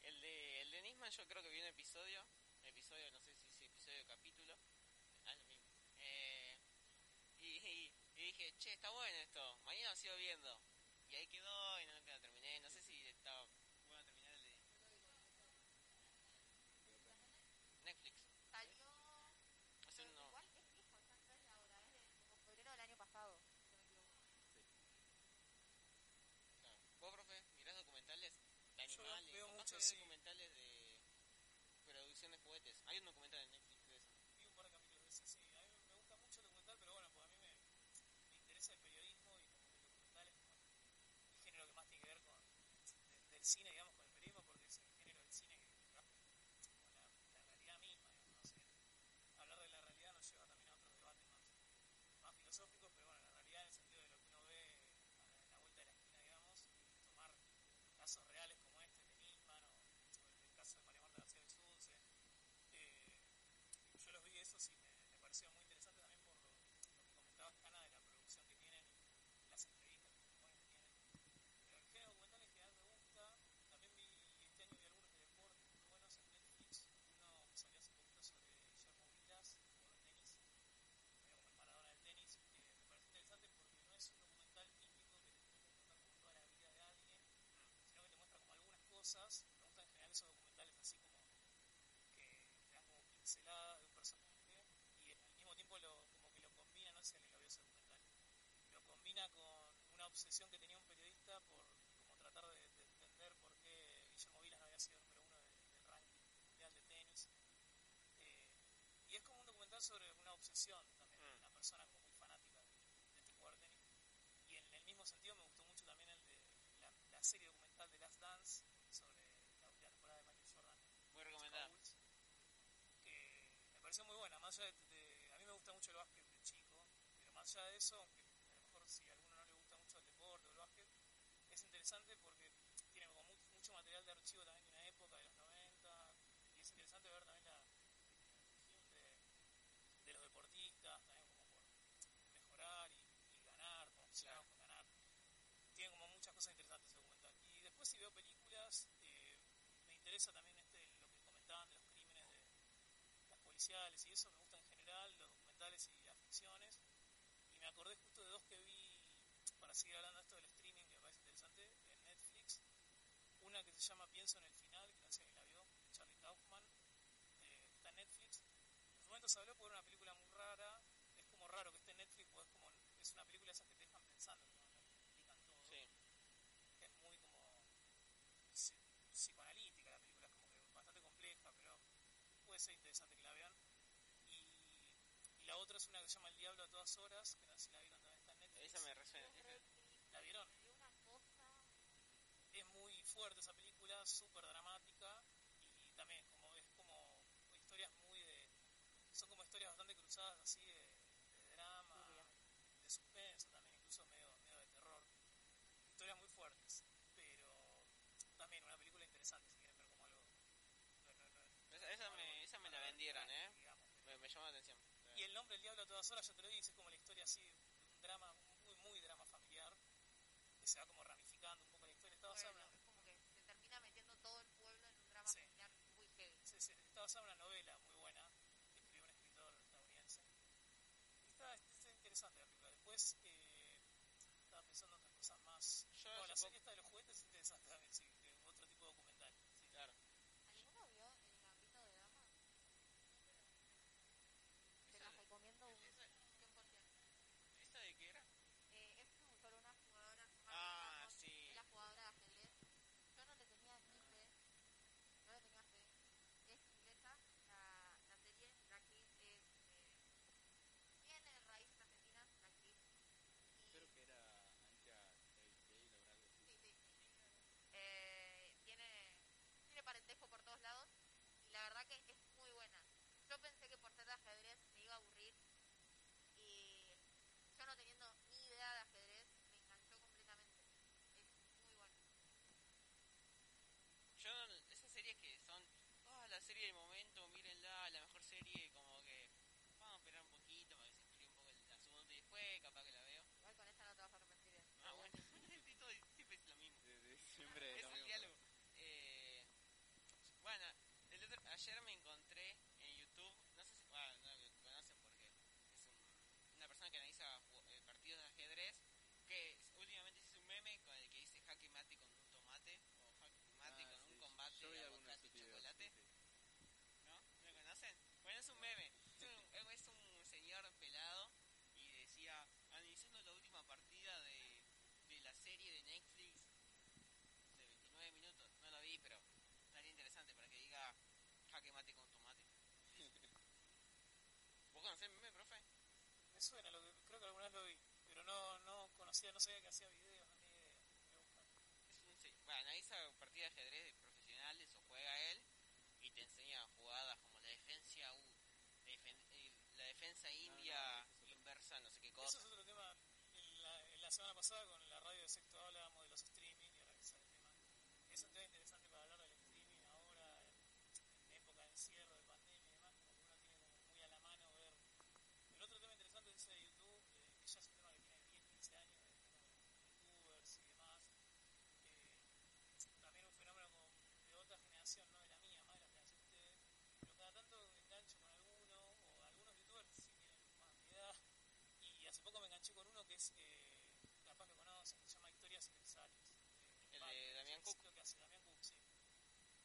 Speaker 4: El de, el de Nisman yo creo que vi un episodio, episodio, no sé si es episodio o capítulo, ah, lo mismo. Eh, y, y- y dije, che, está bueno esto, mañana lo sigo viendo. Y ahí quedó y no lo terminé, no sé si estaba bueno a terminar el de Netflix.
Speaker 5: Salió...
Speaker 4: Hace uno-
Speaker 5: Igual es viejo, está en serie ahora, es de como febrero del año pasado, no.
Speaker 4: ¿Vos, profe, mirás documentales de
Speaker 7: Yo
Speaker 4: animales?
Speaker 7: veo
Speaker 4: capaz
Speaker 7: mucho,
Speaker 4: que ves
Speaker 7: sí.
Speaker 4: documentales de producción de juguetes. Hay un documental en Netflix de eso.
Speaker 7: Vi un par de capítulos de ese, sí. A mí me gusta mucho el documental, pero bueno, pues a mí me, me interesa el periodismo y como el documental es como el género que más tiene que ver con de- del cine, digamos, con el periodismo, porque es el género del cine que trabaja con la, la realidad misma, digamos, no sé. Hablar de la realidad nos lleva también a otros debates más, más filosóficos, pero bueno, la realidad en el sentido de lo que uno ve a la, a la vuelta de la esquina, digamos, y tomar casos reales como este de Nisman o, o el, el caso de María Marta García del Sunce. Eh, yo los vi esos y me, me pareció muy interesante también por lo, lo que comentabas, Cana, de la producción que tienen y las entrevistas que suponen que tienen. Pero el género documental en general me gusta. También vi, este año vi algunos de deporte muy buenos en Netflix. Uno que salió hace poquito sobre Guillermo Vilas, jugador de tenis, medio como el Maradona del tenis, que me parece interesante porque no es un documental típico que te tiene que contar como toda la vida de alguien, sino que te muestra como algunas cosas. Me gustan en general esos documentales así como que te dan como pinceladas de un personaje y al mismo tiempo lo, como que lo combina, no sé si alguien lo vio ese documental, lo combina con una obsesión que tenía un periodista por como tratar de, de entender por qué Guillermo Vilas no había sido número uno de- del ranking mundial de tenis. Eh, y es como un documental sobre una obsesión también, de
Speaker 4: Mm.
Speaker 7: una persona como muy fanática de, de este jugador de tenis. Y en el mismo sentido me gustó mucho también el de la, la serie documental de Last Dance sobre la última temporada de Michael Jordan.
Speaker 4: Muy recomendada.
Speaker 7: Chicago Bulls, que me muy buena. Más allá de, a mí me gusta mucho el básquet de chico, pero más allá de eso, aunque a lo mejor si a alguno no le gusta mucho el deporte o el básquet, es interesante porque tiene como mu- mucho material de archivo también de una época de los 90 y es interesante ver también la de, de los deportistas, también como por mejorar y, ganar, como obsesionados con ganar. Tiene como muchas cosas interesantes ese documental. Y después si veo películas, eh, me interesa también este lo que comentaban de los crímenes de las y eso, me gusta en general, los documentales y las ficciones. Y me acordé justo de dos que vi, para seguir hablando de esto del streaming, que me parece interesante, en Netflix. Una que se llama Pienso en el final, que no sé la vio, Charlie Kaufman, eh, está en Netflix. En su momento se habló por una película muy rara, es como raro que esté en Netflix, porque es, como, es una película esas que te dejan pensando, puede ser interesante que la vean. Y, y, la otra es una que se llama El Diablo a todas horas, que no sé si la vieron también está en Netflix.
Speaker 4: Esa me resuena.
Speaker 7: ¿La vieron? Es muy fuerte esa película, súper dramática y también como es como historias muy de... Son como historias bastante cruzadas así de, de drama, de suspenso también, incluso medio, medio de terror. Historias muy fuertes, pero también una película interesante.
Speaker 4: Llamó la atención.
Speaker 7: Y el nombre El Diablo a todas horas, yo te lo dije, es como la historia así, un drama, muy, muy drama familiar, que se va como ramificando un poco la historia. Está basada en
Speaker 5: Bueno,
Speaker 7: una,
Speaker 5: es como que se termina metiendo todo el pueblo en un drama
Speaker 7: Sí.
Speaker 5: familiar muy heavy.
Speaker 7: sí, sí, está basada en una novela muy buena, que escribió un escritor estadounidense. Y está, está interesante la película. Después, eh, estaba pensando en otras cosas más.
Speaker 4: Yo
Speaker 7: Bueno, la serie esta de los juguetes es interesante también, sí, que otro tipo de documental. Sí.
Speaker 4: Claro.
Speaker 5: ¿Alguno vio el gambito de dama? Se las recomiendo un 100%.
Speaker 4: ¿Esta de qué era?
Speaker 5: Eh, es como sobre una jugadora que se llama
Speaker 4: Ah,
Speaker 5: Ramos,
Speaker 4: sí.
Speaker 5: Es la jugadora de ajedrez. Yo no le tenía ni fe. No le tenía fe. Es inglesa la, la serie. La actriz es. Eh, tiene raíces argentinas, la actriz. Y,
Speaker 6: Creo que era Ancha Taylor o algo así.
Speaker 5: Sí, sí. Eh, tiene, tiene parentesco por todos lados. Y la verdad que es muy buena. Yo pensé que por ser de ajedrez me iba a aburrir. Y yo no teniendo ni idea de ajedrez, me enganchó completamente. Es muy bueno.
Speaker 4: Yo, esas series que son, ah, la serie del momento, mírenla, la mejor serie, como que vamos a esperar un poquito para que se explique un poco el asunto y después capaz que la veo.
Speaker 5: Igual con esta no te vas a arrepentir. ¿eh?
Speaker 4: Ah, bueno, y todo siempre es lo mismo.
Speaker 6: Sí, sí, siempre
Speaker 4: Es
Speaker 6: lo
Speaker 4: un
Speaker 6: mismo.
Speaker 4: diálogo. Eh, bueno, el otro- ayer me encontré en YouTube, no sé si bueno, no lo conocen porque es un- una persona que analiza ju- eh, partidos de ajedrez, que es- últimamente hizo un meme con el que dice jaque mate con un tomate, o jaque mate
Speaker 6: Ah,
Speaker 4: con
Speaker 6: sí,
Speaker 4: un combate
Speaker 6: yo vi
Speaker 4: de
Speaker 6: algunos de
Speaker 4: aguacate
Speaker 6: sus
Speaker 4: y
Speaker 6: videos,
Speaker 4: chocolate.
Speaker 6: sí, sí.
Speaker 4: ¿No? ¿Lo conocen? Bueno, es un meme. Es un, es un señor pelado y decía, analizando la última partida de, de la serie de Netflix de 29 minutos. No lo vi, pero estaría interesante para que diga jaque mate con tomate. ¿Vos conocés el meme, profe?
Speaker 7: Me suena, lo que, creo que alguna vez lo vi, pero no, no conocía, no sabía que hacía videos, ni idea. Me gusta.
Speaker 4: Es un bueno, analiza partidas de ajedrez de profesionales o juega él y te enseña jugadas como la defensa U, la, defen- eh, la defensa india
Speaker 6: no, eso es otro.
Speaker 4: inversa, no sé qué
Speaker 7: Eso
Speaker 4: cosa.
Speaker 7: es otro tema. En la, en la semana pasada con la radio de Sexto hablábamos de los streaming y ahora que sale el tema. Es un tema interesante para hablar del streaming ahora, en, en época de encierro, de pandemia y demás, como que uno tiene como muy a la mano ver. El otro tema interesante es ese de YouTube, eh, que ya es un tema que tiene 10, 15 años, de, como youtubers y demás. Eh, también un fenómeno como de otra generación, no de la mía, más de la generación de ustedes. Pero cada tanto me engancho con alguno, o algunos youtubers si tienen más mi edad. Y hace poco me que es, eh, capaz lo conocen, que se llama Historias Universales.
Speaker 4: El de Damián Cook.
Speaker 7: Lo que hace Damián Cook, sí.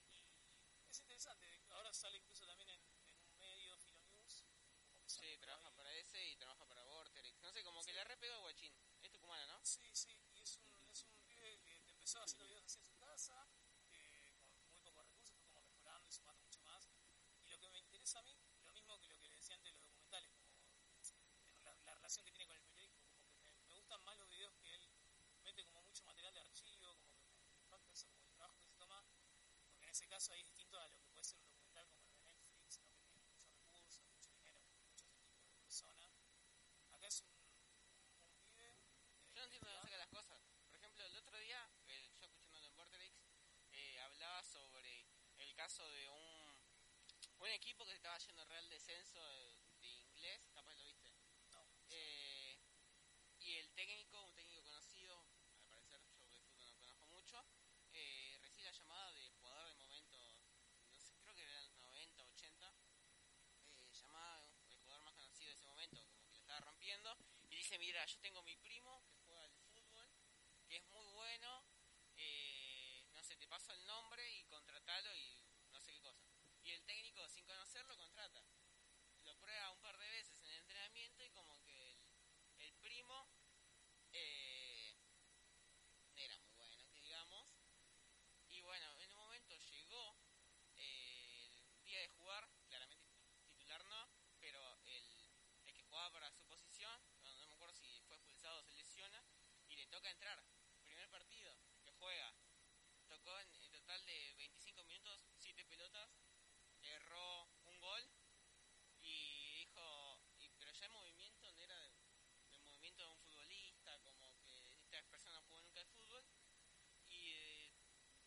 Speaker 7: Y es interesante, ahora sale incluso también en, en un medio, Filo News. como que son
Speaker 4: Sí, trabaja
Speaker 7: ahí.
Speaker 4: para ese y trabaja para Vortex. No sé, como que le repegó a Guachín. Es tucumano, ¿no?
Speaker 7: Sí, sí, y es un, es un pibe que te empezó haciendo videos así en su casa, eh, con muy pocos recursos, fue como mejorando y sumando mucho más. Y lo que me interesa a mí, lo mismo que lo que le decía antes de los documentales, como eh, la, la relación que tiene con el periodismo, como que me, me gustan más los videos que él como mucho material de archivo, como que me impacta eso, como el trabajo que se toma, porque en ese caso ahí es distinto a lo que puede ser un documental como el de Netflix, ¿no? que tiene muchos recursos, mucho dinero, muchos tipos de personas. Acá es un, un pibe. eh,
Speaker 4: Yo no entiendo de dónde saca las cosas. Por ejemplo, el otro día, eh, yo escuchándolo en Vortex, eh, hablaba sobre el caso de un, un equipo que estaba yendo real descenso de, de inglés, capaz lo viste.
Speaker 7: No,
Speaker 4: Eh, y el técnico, un técnico conocido, al parecer yo de fútbol no conozco mucho, eh, recibe la llamada de jugador de momento, no sé, creo que era el 90, 80, eh, llamada el jugador más conocido de ese momento, como que lo estaba rompiendo, y dice, mira, yo tengo mi primo que juega al fútbol, que es muy bueno, eh, no sé, te paso el nombre y contratalo y no sé qué cosa. Y el técnico, sin conocerlo, contrata. Lo prueba un par de veces en el entrenamiento y como que el, el primo eh, era muy bueno, que digamos. Y bueno, en un momento llegó eh, el día de jugar, claramente titular no, pero el, el que jugaba para su posición, no, no me acuerdo si fue expulsado o se lesiona, y le toca entrar. Primer partido que juega. Tocó en, total de 25 minutos, 7 pelotas, erró un gol y dijo, pero ya el movimiento no era de- del movimiento de un futbolista, como que esta persona no jugó nunca al fútbol, y eh,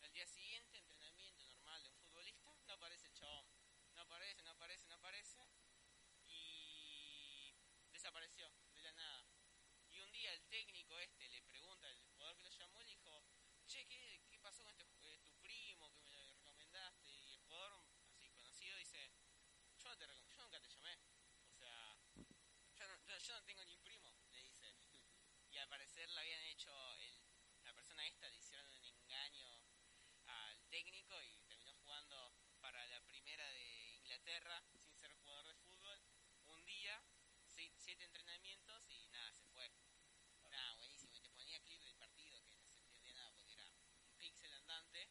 Speaker 4: al día siguiente, entrenamiento normal de un futbolista, no aparece el chabón, no aparece, no aparece, no aparece, y desapareció de la nada. Y un día el técnico este le pregunta, el jugador que lo llamó, le dijo, che, ¿qué, qué pasó con este, ju- eh, tu primo que me lo recomendaste? Y el jugador, así conocido, dice, yo, no te recom- yo nunca te llamé. O sea, yo no, yo- yo no tengo ni primo, le dice. Y al parecer le habían hecho, el, la persona esta le hicieron un engaño al técnico y terminó jugando para la primera de Inglaterra sin ser jugador de fútbol. Un día, seis- siete entrenamientos y nada, se fue. Nada, buenísimo. Y te ponía clip del partido que no se entendía nada porque era un pixel andante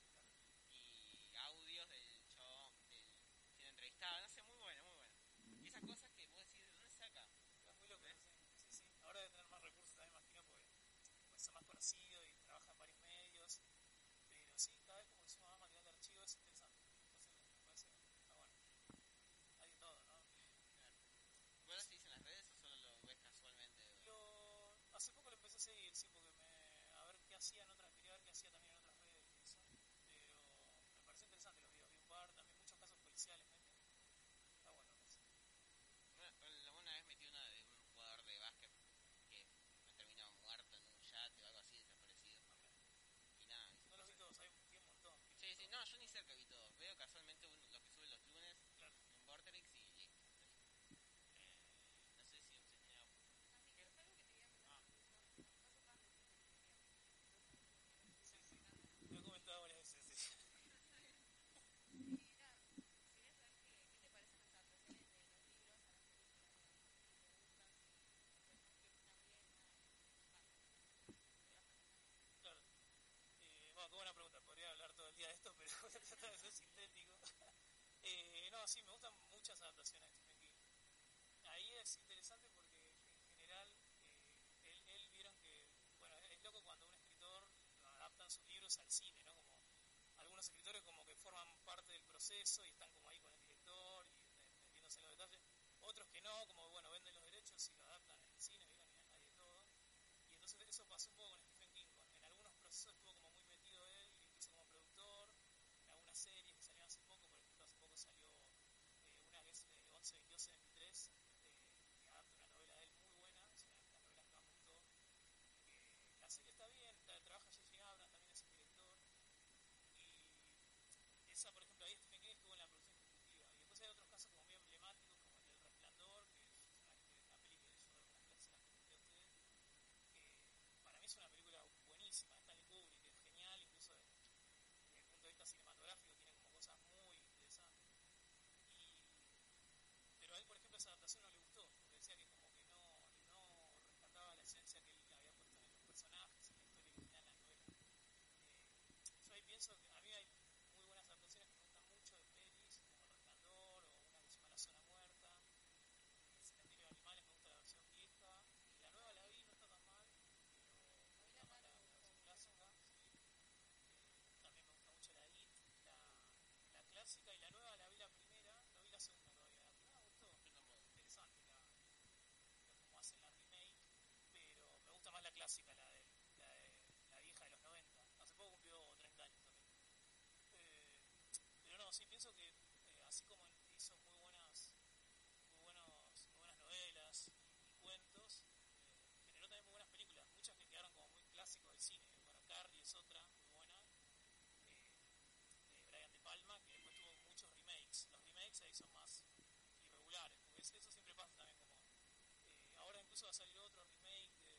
Speaker 4: y audios del chabón, del quien entrevistaba. No sé, muy bueno, muy bueno. Y esas cosas que vos decís, ¿de dónde saca?
Speaker 7: Es muy loco, sí, sí, sí. Ahora debe tener más recursos también, imagino, porque pues, es más conocido y trabaja en varios medios. Pero sí, cada vez como que suma más material de archivo es interesante. Entonces me parece, está bueno. Hay de todo, ¿no?
Speaker 4: ¿Vos lo seguís en las redes o solo lo ves casualmente?
Speaker 7: Lo, hace poco lo empecé a seguir, sí, porque me, a ver qué hacía en otras, quería ver qué hacía también en otras redes y eso. Pero me pareció interesante los videos, vi un par, también muchos casos policiales meten. Está bueno, no sé.
Speaker 4: Una, una vez metí una de un jugador de básquet que terminaba muerto en un yate o algo así, desaparecido. Y nada. ¿viste?
Speaker 7: No los vi todos, hay un, hay un montón.
Speaker 4: Sí, sí, no, yo ni cerca vi todos. Veo casualmente un- los que suben los lunes
Speaker 7: Claro.
Speaker 4: en Vorterix y. Eh, no sé si algo. Ah,
Speaker 7: sí. Lo he comentado varias veces, sí. Claro. Eh, bueno, qué buena pregunta. Esto, *laughs* pero *laughs* voy a tratar de ser sintético. *laughs* Eh, no, sí, me gustan muchas adaptaciones de Stephen King. Ahí es interesante porque en general eh, él, él vieron que, bueno, es loco cuando un escritor adaptan sus libros al cine, ¿no? Como algunos escritores como que forman parte del proceso y están como ahí con el director y metiéndose en los detalles. Otros que no, como bueno, venden los derechos y lo adaptan el cine. Y hay de todo. Y entonces eso pasó un poco con- en algunos procesos estuvo como muy metido él, incluso como productor, en algunas series que salieron hace poco, por ejemplo, hace poco salió eh, una que es eh, 11, 22, 23, eh, que adapta una novela de él muy buena, es una de las novelas que más me gustó. Eh, la serie está bien, la, trabaja J.J. Abrams, también es el director. Y esa, por ejemplo, ahí Stephen King estuvo en la producción ejecutiva. Y después hay otros casos como muy emblemáticos, como el del Resplandor, que es una, una película que yo algunas veces se las comenté a ustedes. que para mí es una película buenísima, Stanley Kubrick, es genial, incluso desde, desde el punto de vista cinematográfico tiene como cosas muy interesantes. Y, pero a él, por ejemplo, esa adaptación no le gustó, porque decía que como que no, no rescataba la esencia que él había puesto en los personajes, en la historia original, en la novela. Eh, yo ahí pienso que a mí hay muy buenas adaptaciones que me gustan mucho de pelis, como El Resplandor o una que se llama La Zona Muerta. El Cementerio de Animales me gusta la versión vieja. Y la nueva la vi, no está tan mal, pero me gusta más la, la versión clásica. sí. Eh, también me gusta mucho la IT, la, la clásica y la nueva la vi la primera, no vi la segunda todavía. La primera me gustó, interesante la, la- cómo hacen la remake, pero me gusta más la clásica, la de la, de, la vieja de los 90. Hace poco cumplió 30 años también. Eh, pero no, sí pienso que eh, así como hizo muy buenas, muy buenos, muy buenas novelas y, y cuentos, eh, generó también muy buenas películas, muchas que quedaron como muy clásicos del cine. Bueno, Carrie otra muy buena, eh, de Brian De Palma, que después tuvo muchos remakes. Los remakes ahí son más irregulares, porque es- eso siempre pasa también como... eh, ahora incluso va a salir otro remake de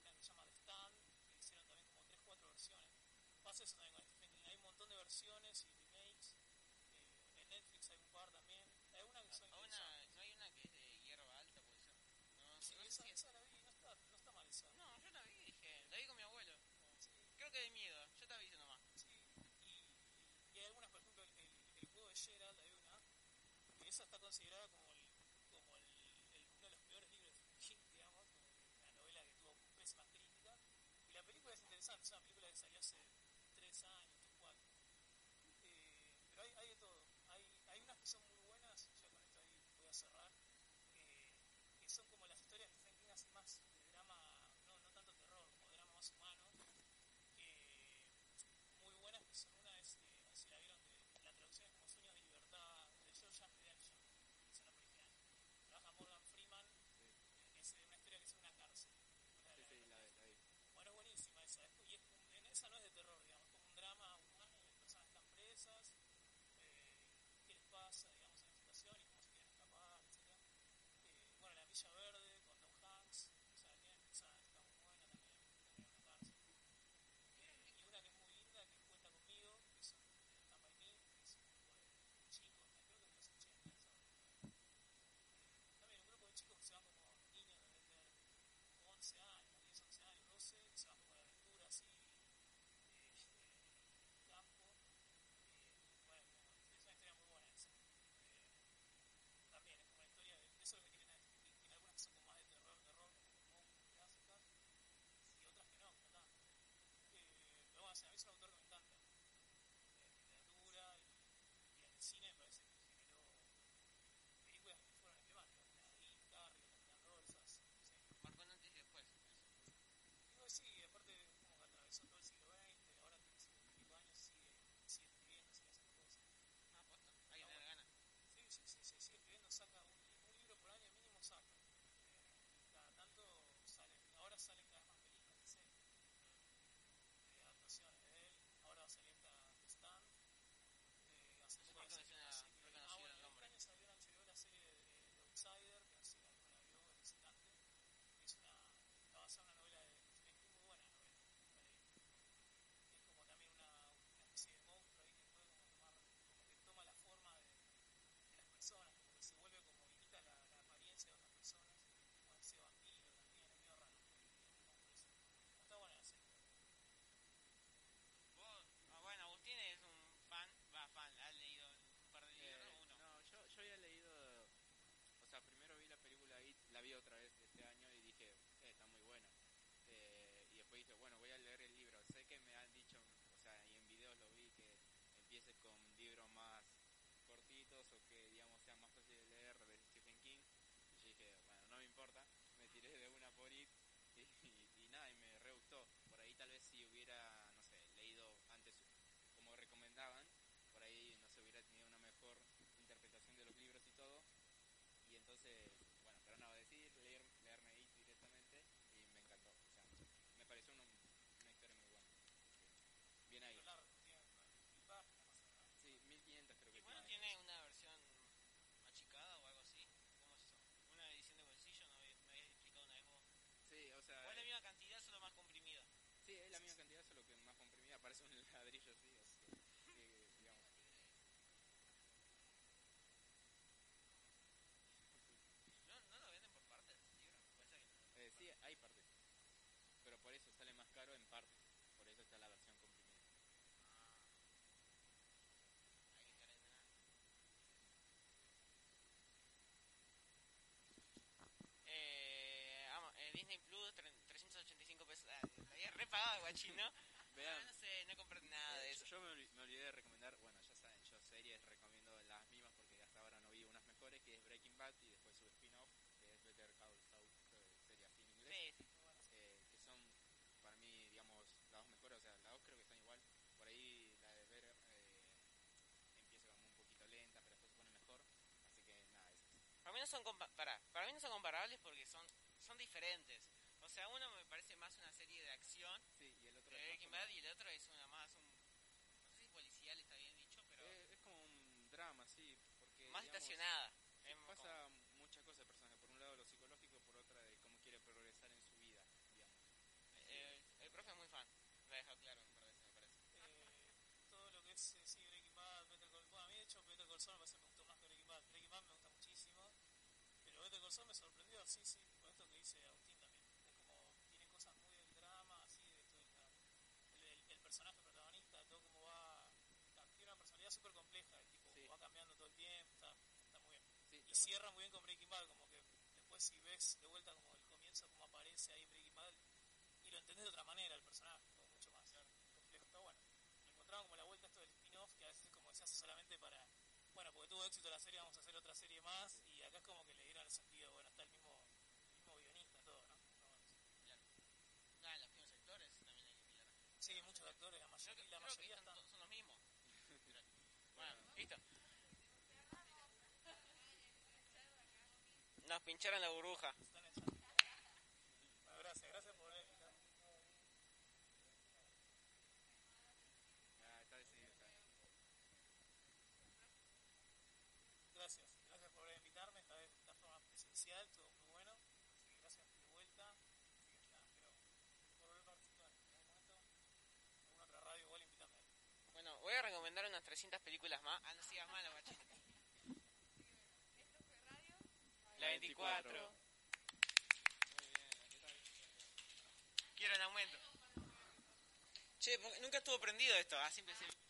Speaker 7: una que se llama The Stand, que hicieron también como 3, 4 versiones. Pasa eso también con King, hay un montón de versiones y remakes. eh, en Netflix hay un par también. Hay una que son
Speaker 4: Ah, una,
Speaker 7: interesantes.
Speaker 4: ¿No hay una que es de hierba alta, puede ser? No,
Speaker 7: Sí,
Speaker 4: no sé
Speaker 7: esa,
Speaker 4: si es-
Speaker 7: esa la vi, no está, no está mal esa.
Speaker 4: No, yo la vi y dije, la vi con mi abuelo.
Speaker 7: Sí,
Speaker 4: Creo que de miedo, yo te aviso nomás.
Speaker 7: sí. Y, y hay algunas, por ejemplo, el, el, el juego de Gerald, hay una, que esa está considerada como, el, como el, uno de los peores libros de King, digamos, una novela que tuvo pésimas críticas. Y la película es interesante, es una película que salió hace tres años, tres, cuatro. Eh, pero hay, hay de todo. Hay, hay unas que son muy con
Speaker 6: libros más cortitos o que, digamos, sean más fáciles de leer de Stephen King. Y dije, bueno, no me importa, me tiré de una por ir y, y- nada, y me re. Por ahí tal vez si hubiera, no sé, leído antes como recomendaban, por ahí no se hubiera tenido una mejor interpretación de los libros y todo. Y entonces, bueno, pero no, decidí leer, leerme ahí directamente y me encantó. O sea, me pareció una, una historia muy buena. Bien ahí.
Speaker 7: Pero largo, tiene mil páginas más o menos.
Speaker 6: Sí, 1500 creo que
Speaker 4: Y bueno, tiene una versión achicada o algo así. ¿Cómo es eso? Una edición de bolsillo, ¿no? me habías explicado una vez vos.
Speaker 6: Sí, o sea,
Speaker 4: O es la misma cantidad, solo más comprimida.
Speaker 6: sí, es la misma cantidad, solo que más comprimida. Parece un ladrillo así, que, digamos.
Speaker 4: ¿No, no lo venden por partes.
Speaker 6: Eh, sí, hay partes. Pero por eso sale más caro en parte. Por eso está la versión comprimida.
Speaker 4: Encarenar. Eh, vamos, eh, Disney Plus, tre- 385 pesos. Ah, te había repagado, guachín, ¿no?
Speaker 6: Vean.
Speaker 4: Ah, no sé, no compré nada de
Speaker 6: Eh,
Speaker 4: eso.
Speaker 6: Yo me, olvi- me olvidé de recomendar, bueno, ya saben, yo series recomiendo las mismas porque hasta ahora no vi unas mejores, que es Breaking Bad y después su spin-off, que es Better Call Saul, eh, serie así en inglés,
Speaker 4: Sí, sí.
Speaker 6: eh, que son para mí, digamos, las dos mejores, o sea, las dos creo que están igual. Por ahí la de Better eh, empieza como un poquito lenta, pero después se pone mejor, así que nada, es
Speaker 4: Para mí no son compa- pará, para mí no son comparables porque son son diferentes. O sea, uno me parece más una serie de acción
Speaker 6: Sí,
Speaker 4: de
Speaker 6: es
Speaker 4: Breaking
Speaker 6: como-
Speaker 4: Bad y el otro es una más un no sé si policial está bien dicho, pero
Speaker 6: Eh, es como un drama, sí, porque
Speaker 4: más
Speaker 6: digamos,
Speaker 4: estacionada. Es como-
Speaker 6: pasa muchas cosas el personaje, por un lado lo psicológico, por otra de cómo quiere progresar en su vida, digamos.
Speaker 4: eh, el profe es muy fan. Lo ha dejado claro un par de veces, me parece.
Speaker 7: Eh, todo lo que es, eh, sí, Breaking Bad, Better Call Bueno, a mí de hecho Better Call Saul me parece que me gustó más que Breaking Bad. Breaking Bad me gusta muchísimo, pero Better Call Saul me sorprendió, sí, sí, con esto que dice Agustín también. Es como, tiene cosas muy del drama, así, de esto de la- el, el- el personaje protagonista, todo como va... Tiene una personalidad súper compleja, el tipo
Speaker 6: Sí.
Speaker 7: va cambiando todo el tiempo, está, está muy bien.
Speaker 6: Sí,
Speaker 7: Y cierra muy bien con Breaking Bad, como que después si ves de vuelta como el comienzo, como aparece ahí en Breaking Bad, y lo entendés de otra manera el personaje, mucho más complejo. Está bueno. Le encontraron como la vuelta esto del spin-off, que a veces como se hace solamente para, bueno, porque tuvo éxito la serie, vamos a hacer otra serie más, y acá es como que le dieron el sentido, bueno, está el mismo, el mismo guionista, todo, ¿no? Bueno.
Speaker 4: Ah, los mismos sectores también hay que mirar.
Speaker 7: Sí, muchos actores, la mayoría, la mayoría
Speaker 4: están son listo. Nos pincharon la burbuja.
Speaker 7: están echando. Bueno, gracias, gracias por haber invitado.
Speaker 6: Ah, está decidido, está bien.
Speaker 7: Gracias, gracias por invitarme, esta vez de forma presencial, todo muy bueno, así que gracias de vuelta, así que nada, espero volver a participar en algún momento, en alguna otra radio igual invítame.
Speaker 4: Bueno, voy a recomendar unas 300 películas más. Ah, no sigas mal, guachín. La 24. Muy bien, Quiero el aumento. Che, ¿por qué nunca estuvo prendido esto. Ah, siempre se...